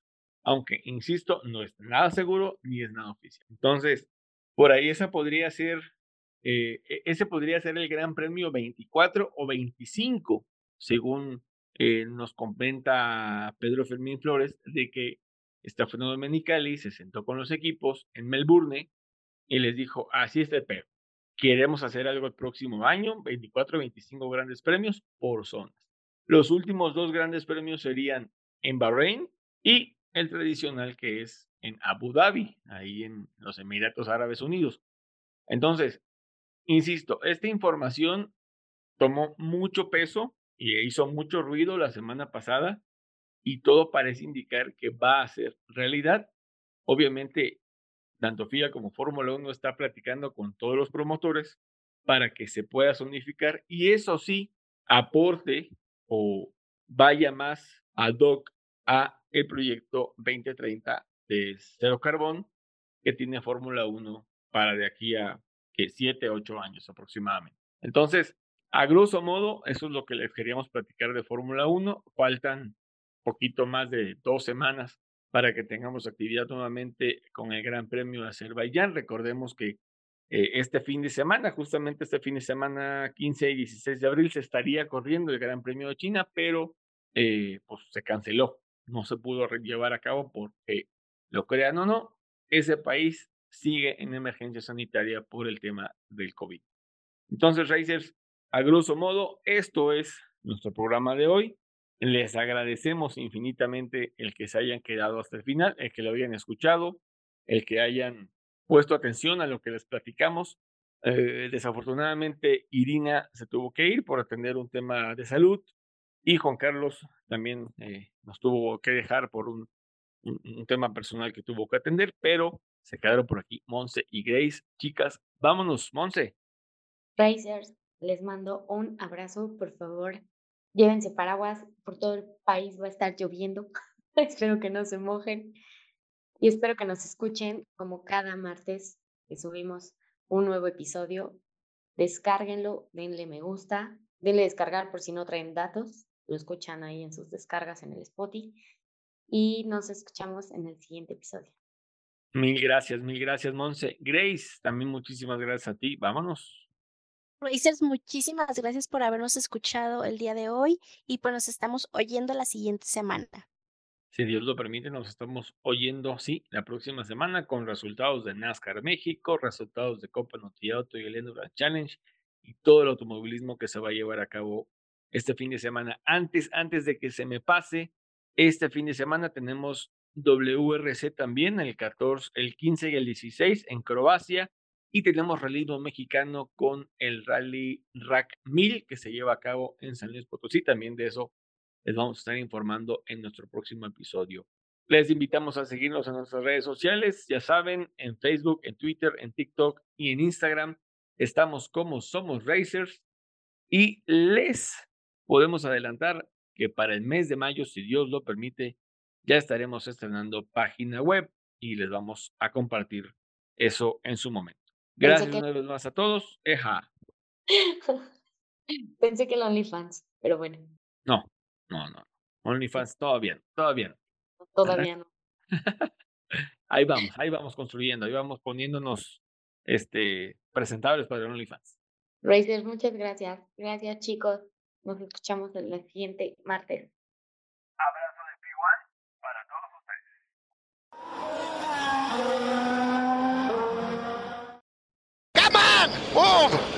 aunque, insisto, no es nada seguro ni es nada oficial. Entonces, por ahí esa podría ser, eh, e, ese podría ser el Gran Premio 24 o 25, según eh, nos comenta Pedro Fermín Flores, de que Stefano Domenicali se sentó con los equipos en Melbourne y les dijo, así es el peor. Queremos hacer algo el próximo año, 24 o 25 grandes premios por zonas. Los últimos dos grandes premios serían en Bahrein y el tradicional que es en Abu Dhabi, ahí en los Emiratos Árabes Unidos. Entonces, insisto, esta información tomó mucho peso y hizo mucho ruido la semana pasada y todo parece indicar que va a ser realidad. Obviamente, tanto FIA como Fórmula 1 está platicando con todos los promotores para que se pueda zonificar y eso sí aporte o vaya más ad hoc a el proyecto 2030 de cero carbón que tiene Fórmula 1 para de aquí a que 7, 8 años aproximadamente. Entonces, a grosso modo, eso es lo que les queríamos platicar de Fórmula 1. Faltan poquito más de dos semanas para que tengamos actividad nuevamente con el Gran Premio de Azerbaiyán. Recordemos que eh, este fin de semana, justamente este fin de semana 15 y 16 de abril, se estaría corriendo el Gran Premio de China, pero eh, pues se canceló. No se pudo llevar a cabo porque, lo crean o no, ese país sigue en emergencia sanitaria por el tema del COVID. Entonces, Racers, a grosso modo, esto es nuestro programa de hoy. Les agradecemos infinitamente el que se hayan quedado hasta el final, el que lo hayan escuchado, el que hayan puesto atención a lo que les platicamos. Eh, desafortunadamente, Irina se tuvo que ir por atender un tema de salud y Juan Carlos también eh, nos tuvo que dejar por un, un, tema personal que tuvo que atender, pero se quedaron por aquí Monse y Grace. Chicas, vámonos, Monse. Racers, les mando un abrazo, por favor llévense paraguas, por todo el país va a estar lloviendo, espero que no se mojen y espero que nos escuchen como cada martes que subimos un nuevo episodio. Descárguenlo, denle me gusta, denle descargar por si no traen datos, lo escuchan ahí en sus descargas en el Spotify y nos escuchamos en el siguiente episodio. Mil gracias, mil gracias, Monse. Grace, también muchísimas gracias a ti. Vámonos. Racers, muchísimas gracias por habernos escuchado el día de hoy y pues nos estamos oyendo la siguiente semana. Si Dios lo permite, nos estamos oyendo, sí, la próxima semana con resultados de NASCAR México, resultados de Copa Auto y el Endurance Challenge y todo el automovilismo que se va a llevar a cabo este fin de semana. Antes, antes de que se me pase, este fin de semana tenemos WRC también, el 14, el 15 y el 16 en Croacia y tenemos realismo mexicano con el Rally Rack 1000 que se lleva a cabo en San Luis Potosí. También de eso les vamos a estar informando en nuestro próximo episodio. Les invitamos a seguirnos en nuestras redes sociales. Ya saben, en Facebook, en Twitter, en TikTok y en Instagram estamos como Somos Racers. Y les podemos adelantar que para el mes de mayo, si Dios lo permite, ya estaremos estrenando página web y les vamos a compartir eso en su momento. Gracias una vez más a todos. Eja. Pensé que el OnlyFans, pero bueno. No, no, no. OnlyFans, todo bien, todo bien. Todavía no. ahí vamos, ahí vamos construyendo, ahí vamos poniéndonos este, presentables para el OnlyFans. Racer, muchas gracias. Gracias, chicos. Nos escuchamos el siguiente martes. Abrazo de P1 para todos ustedes. Come on! Move!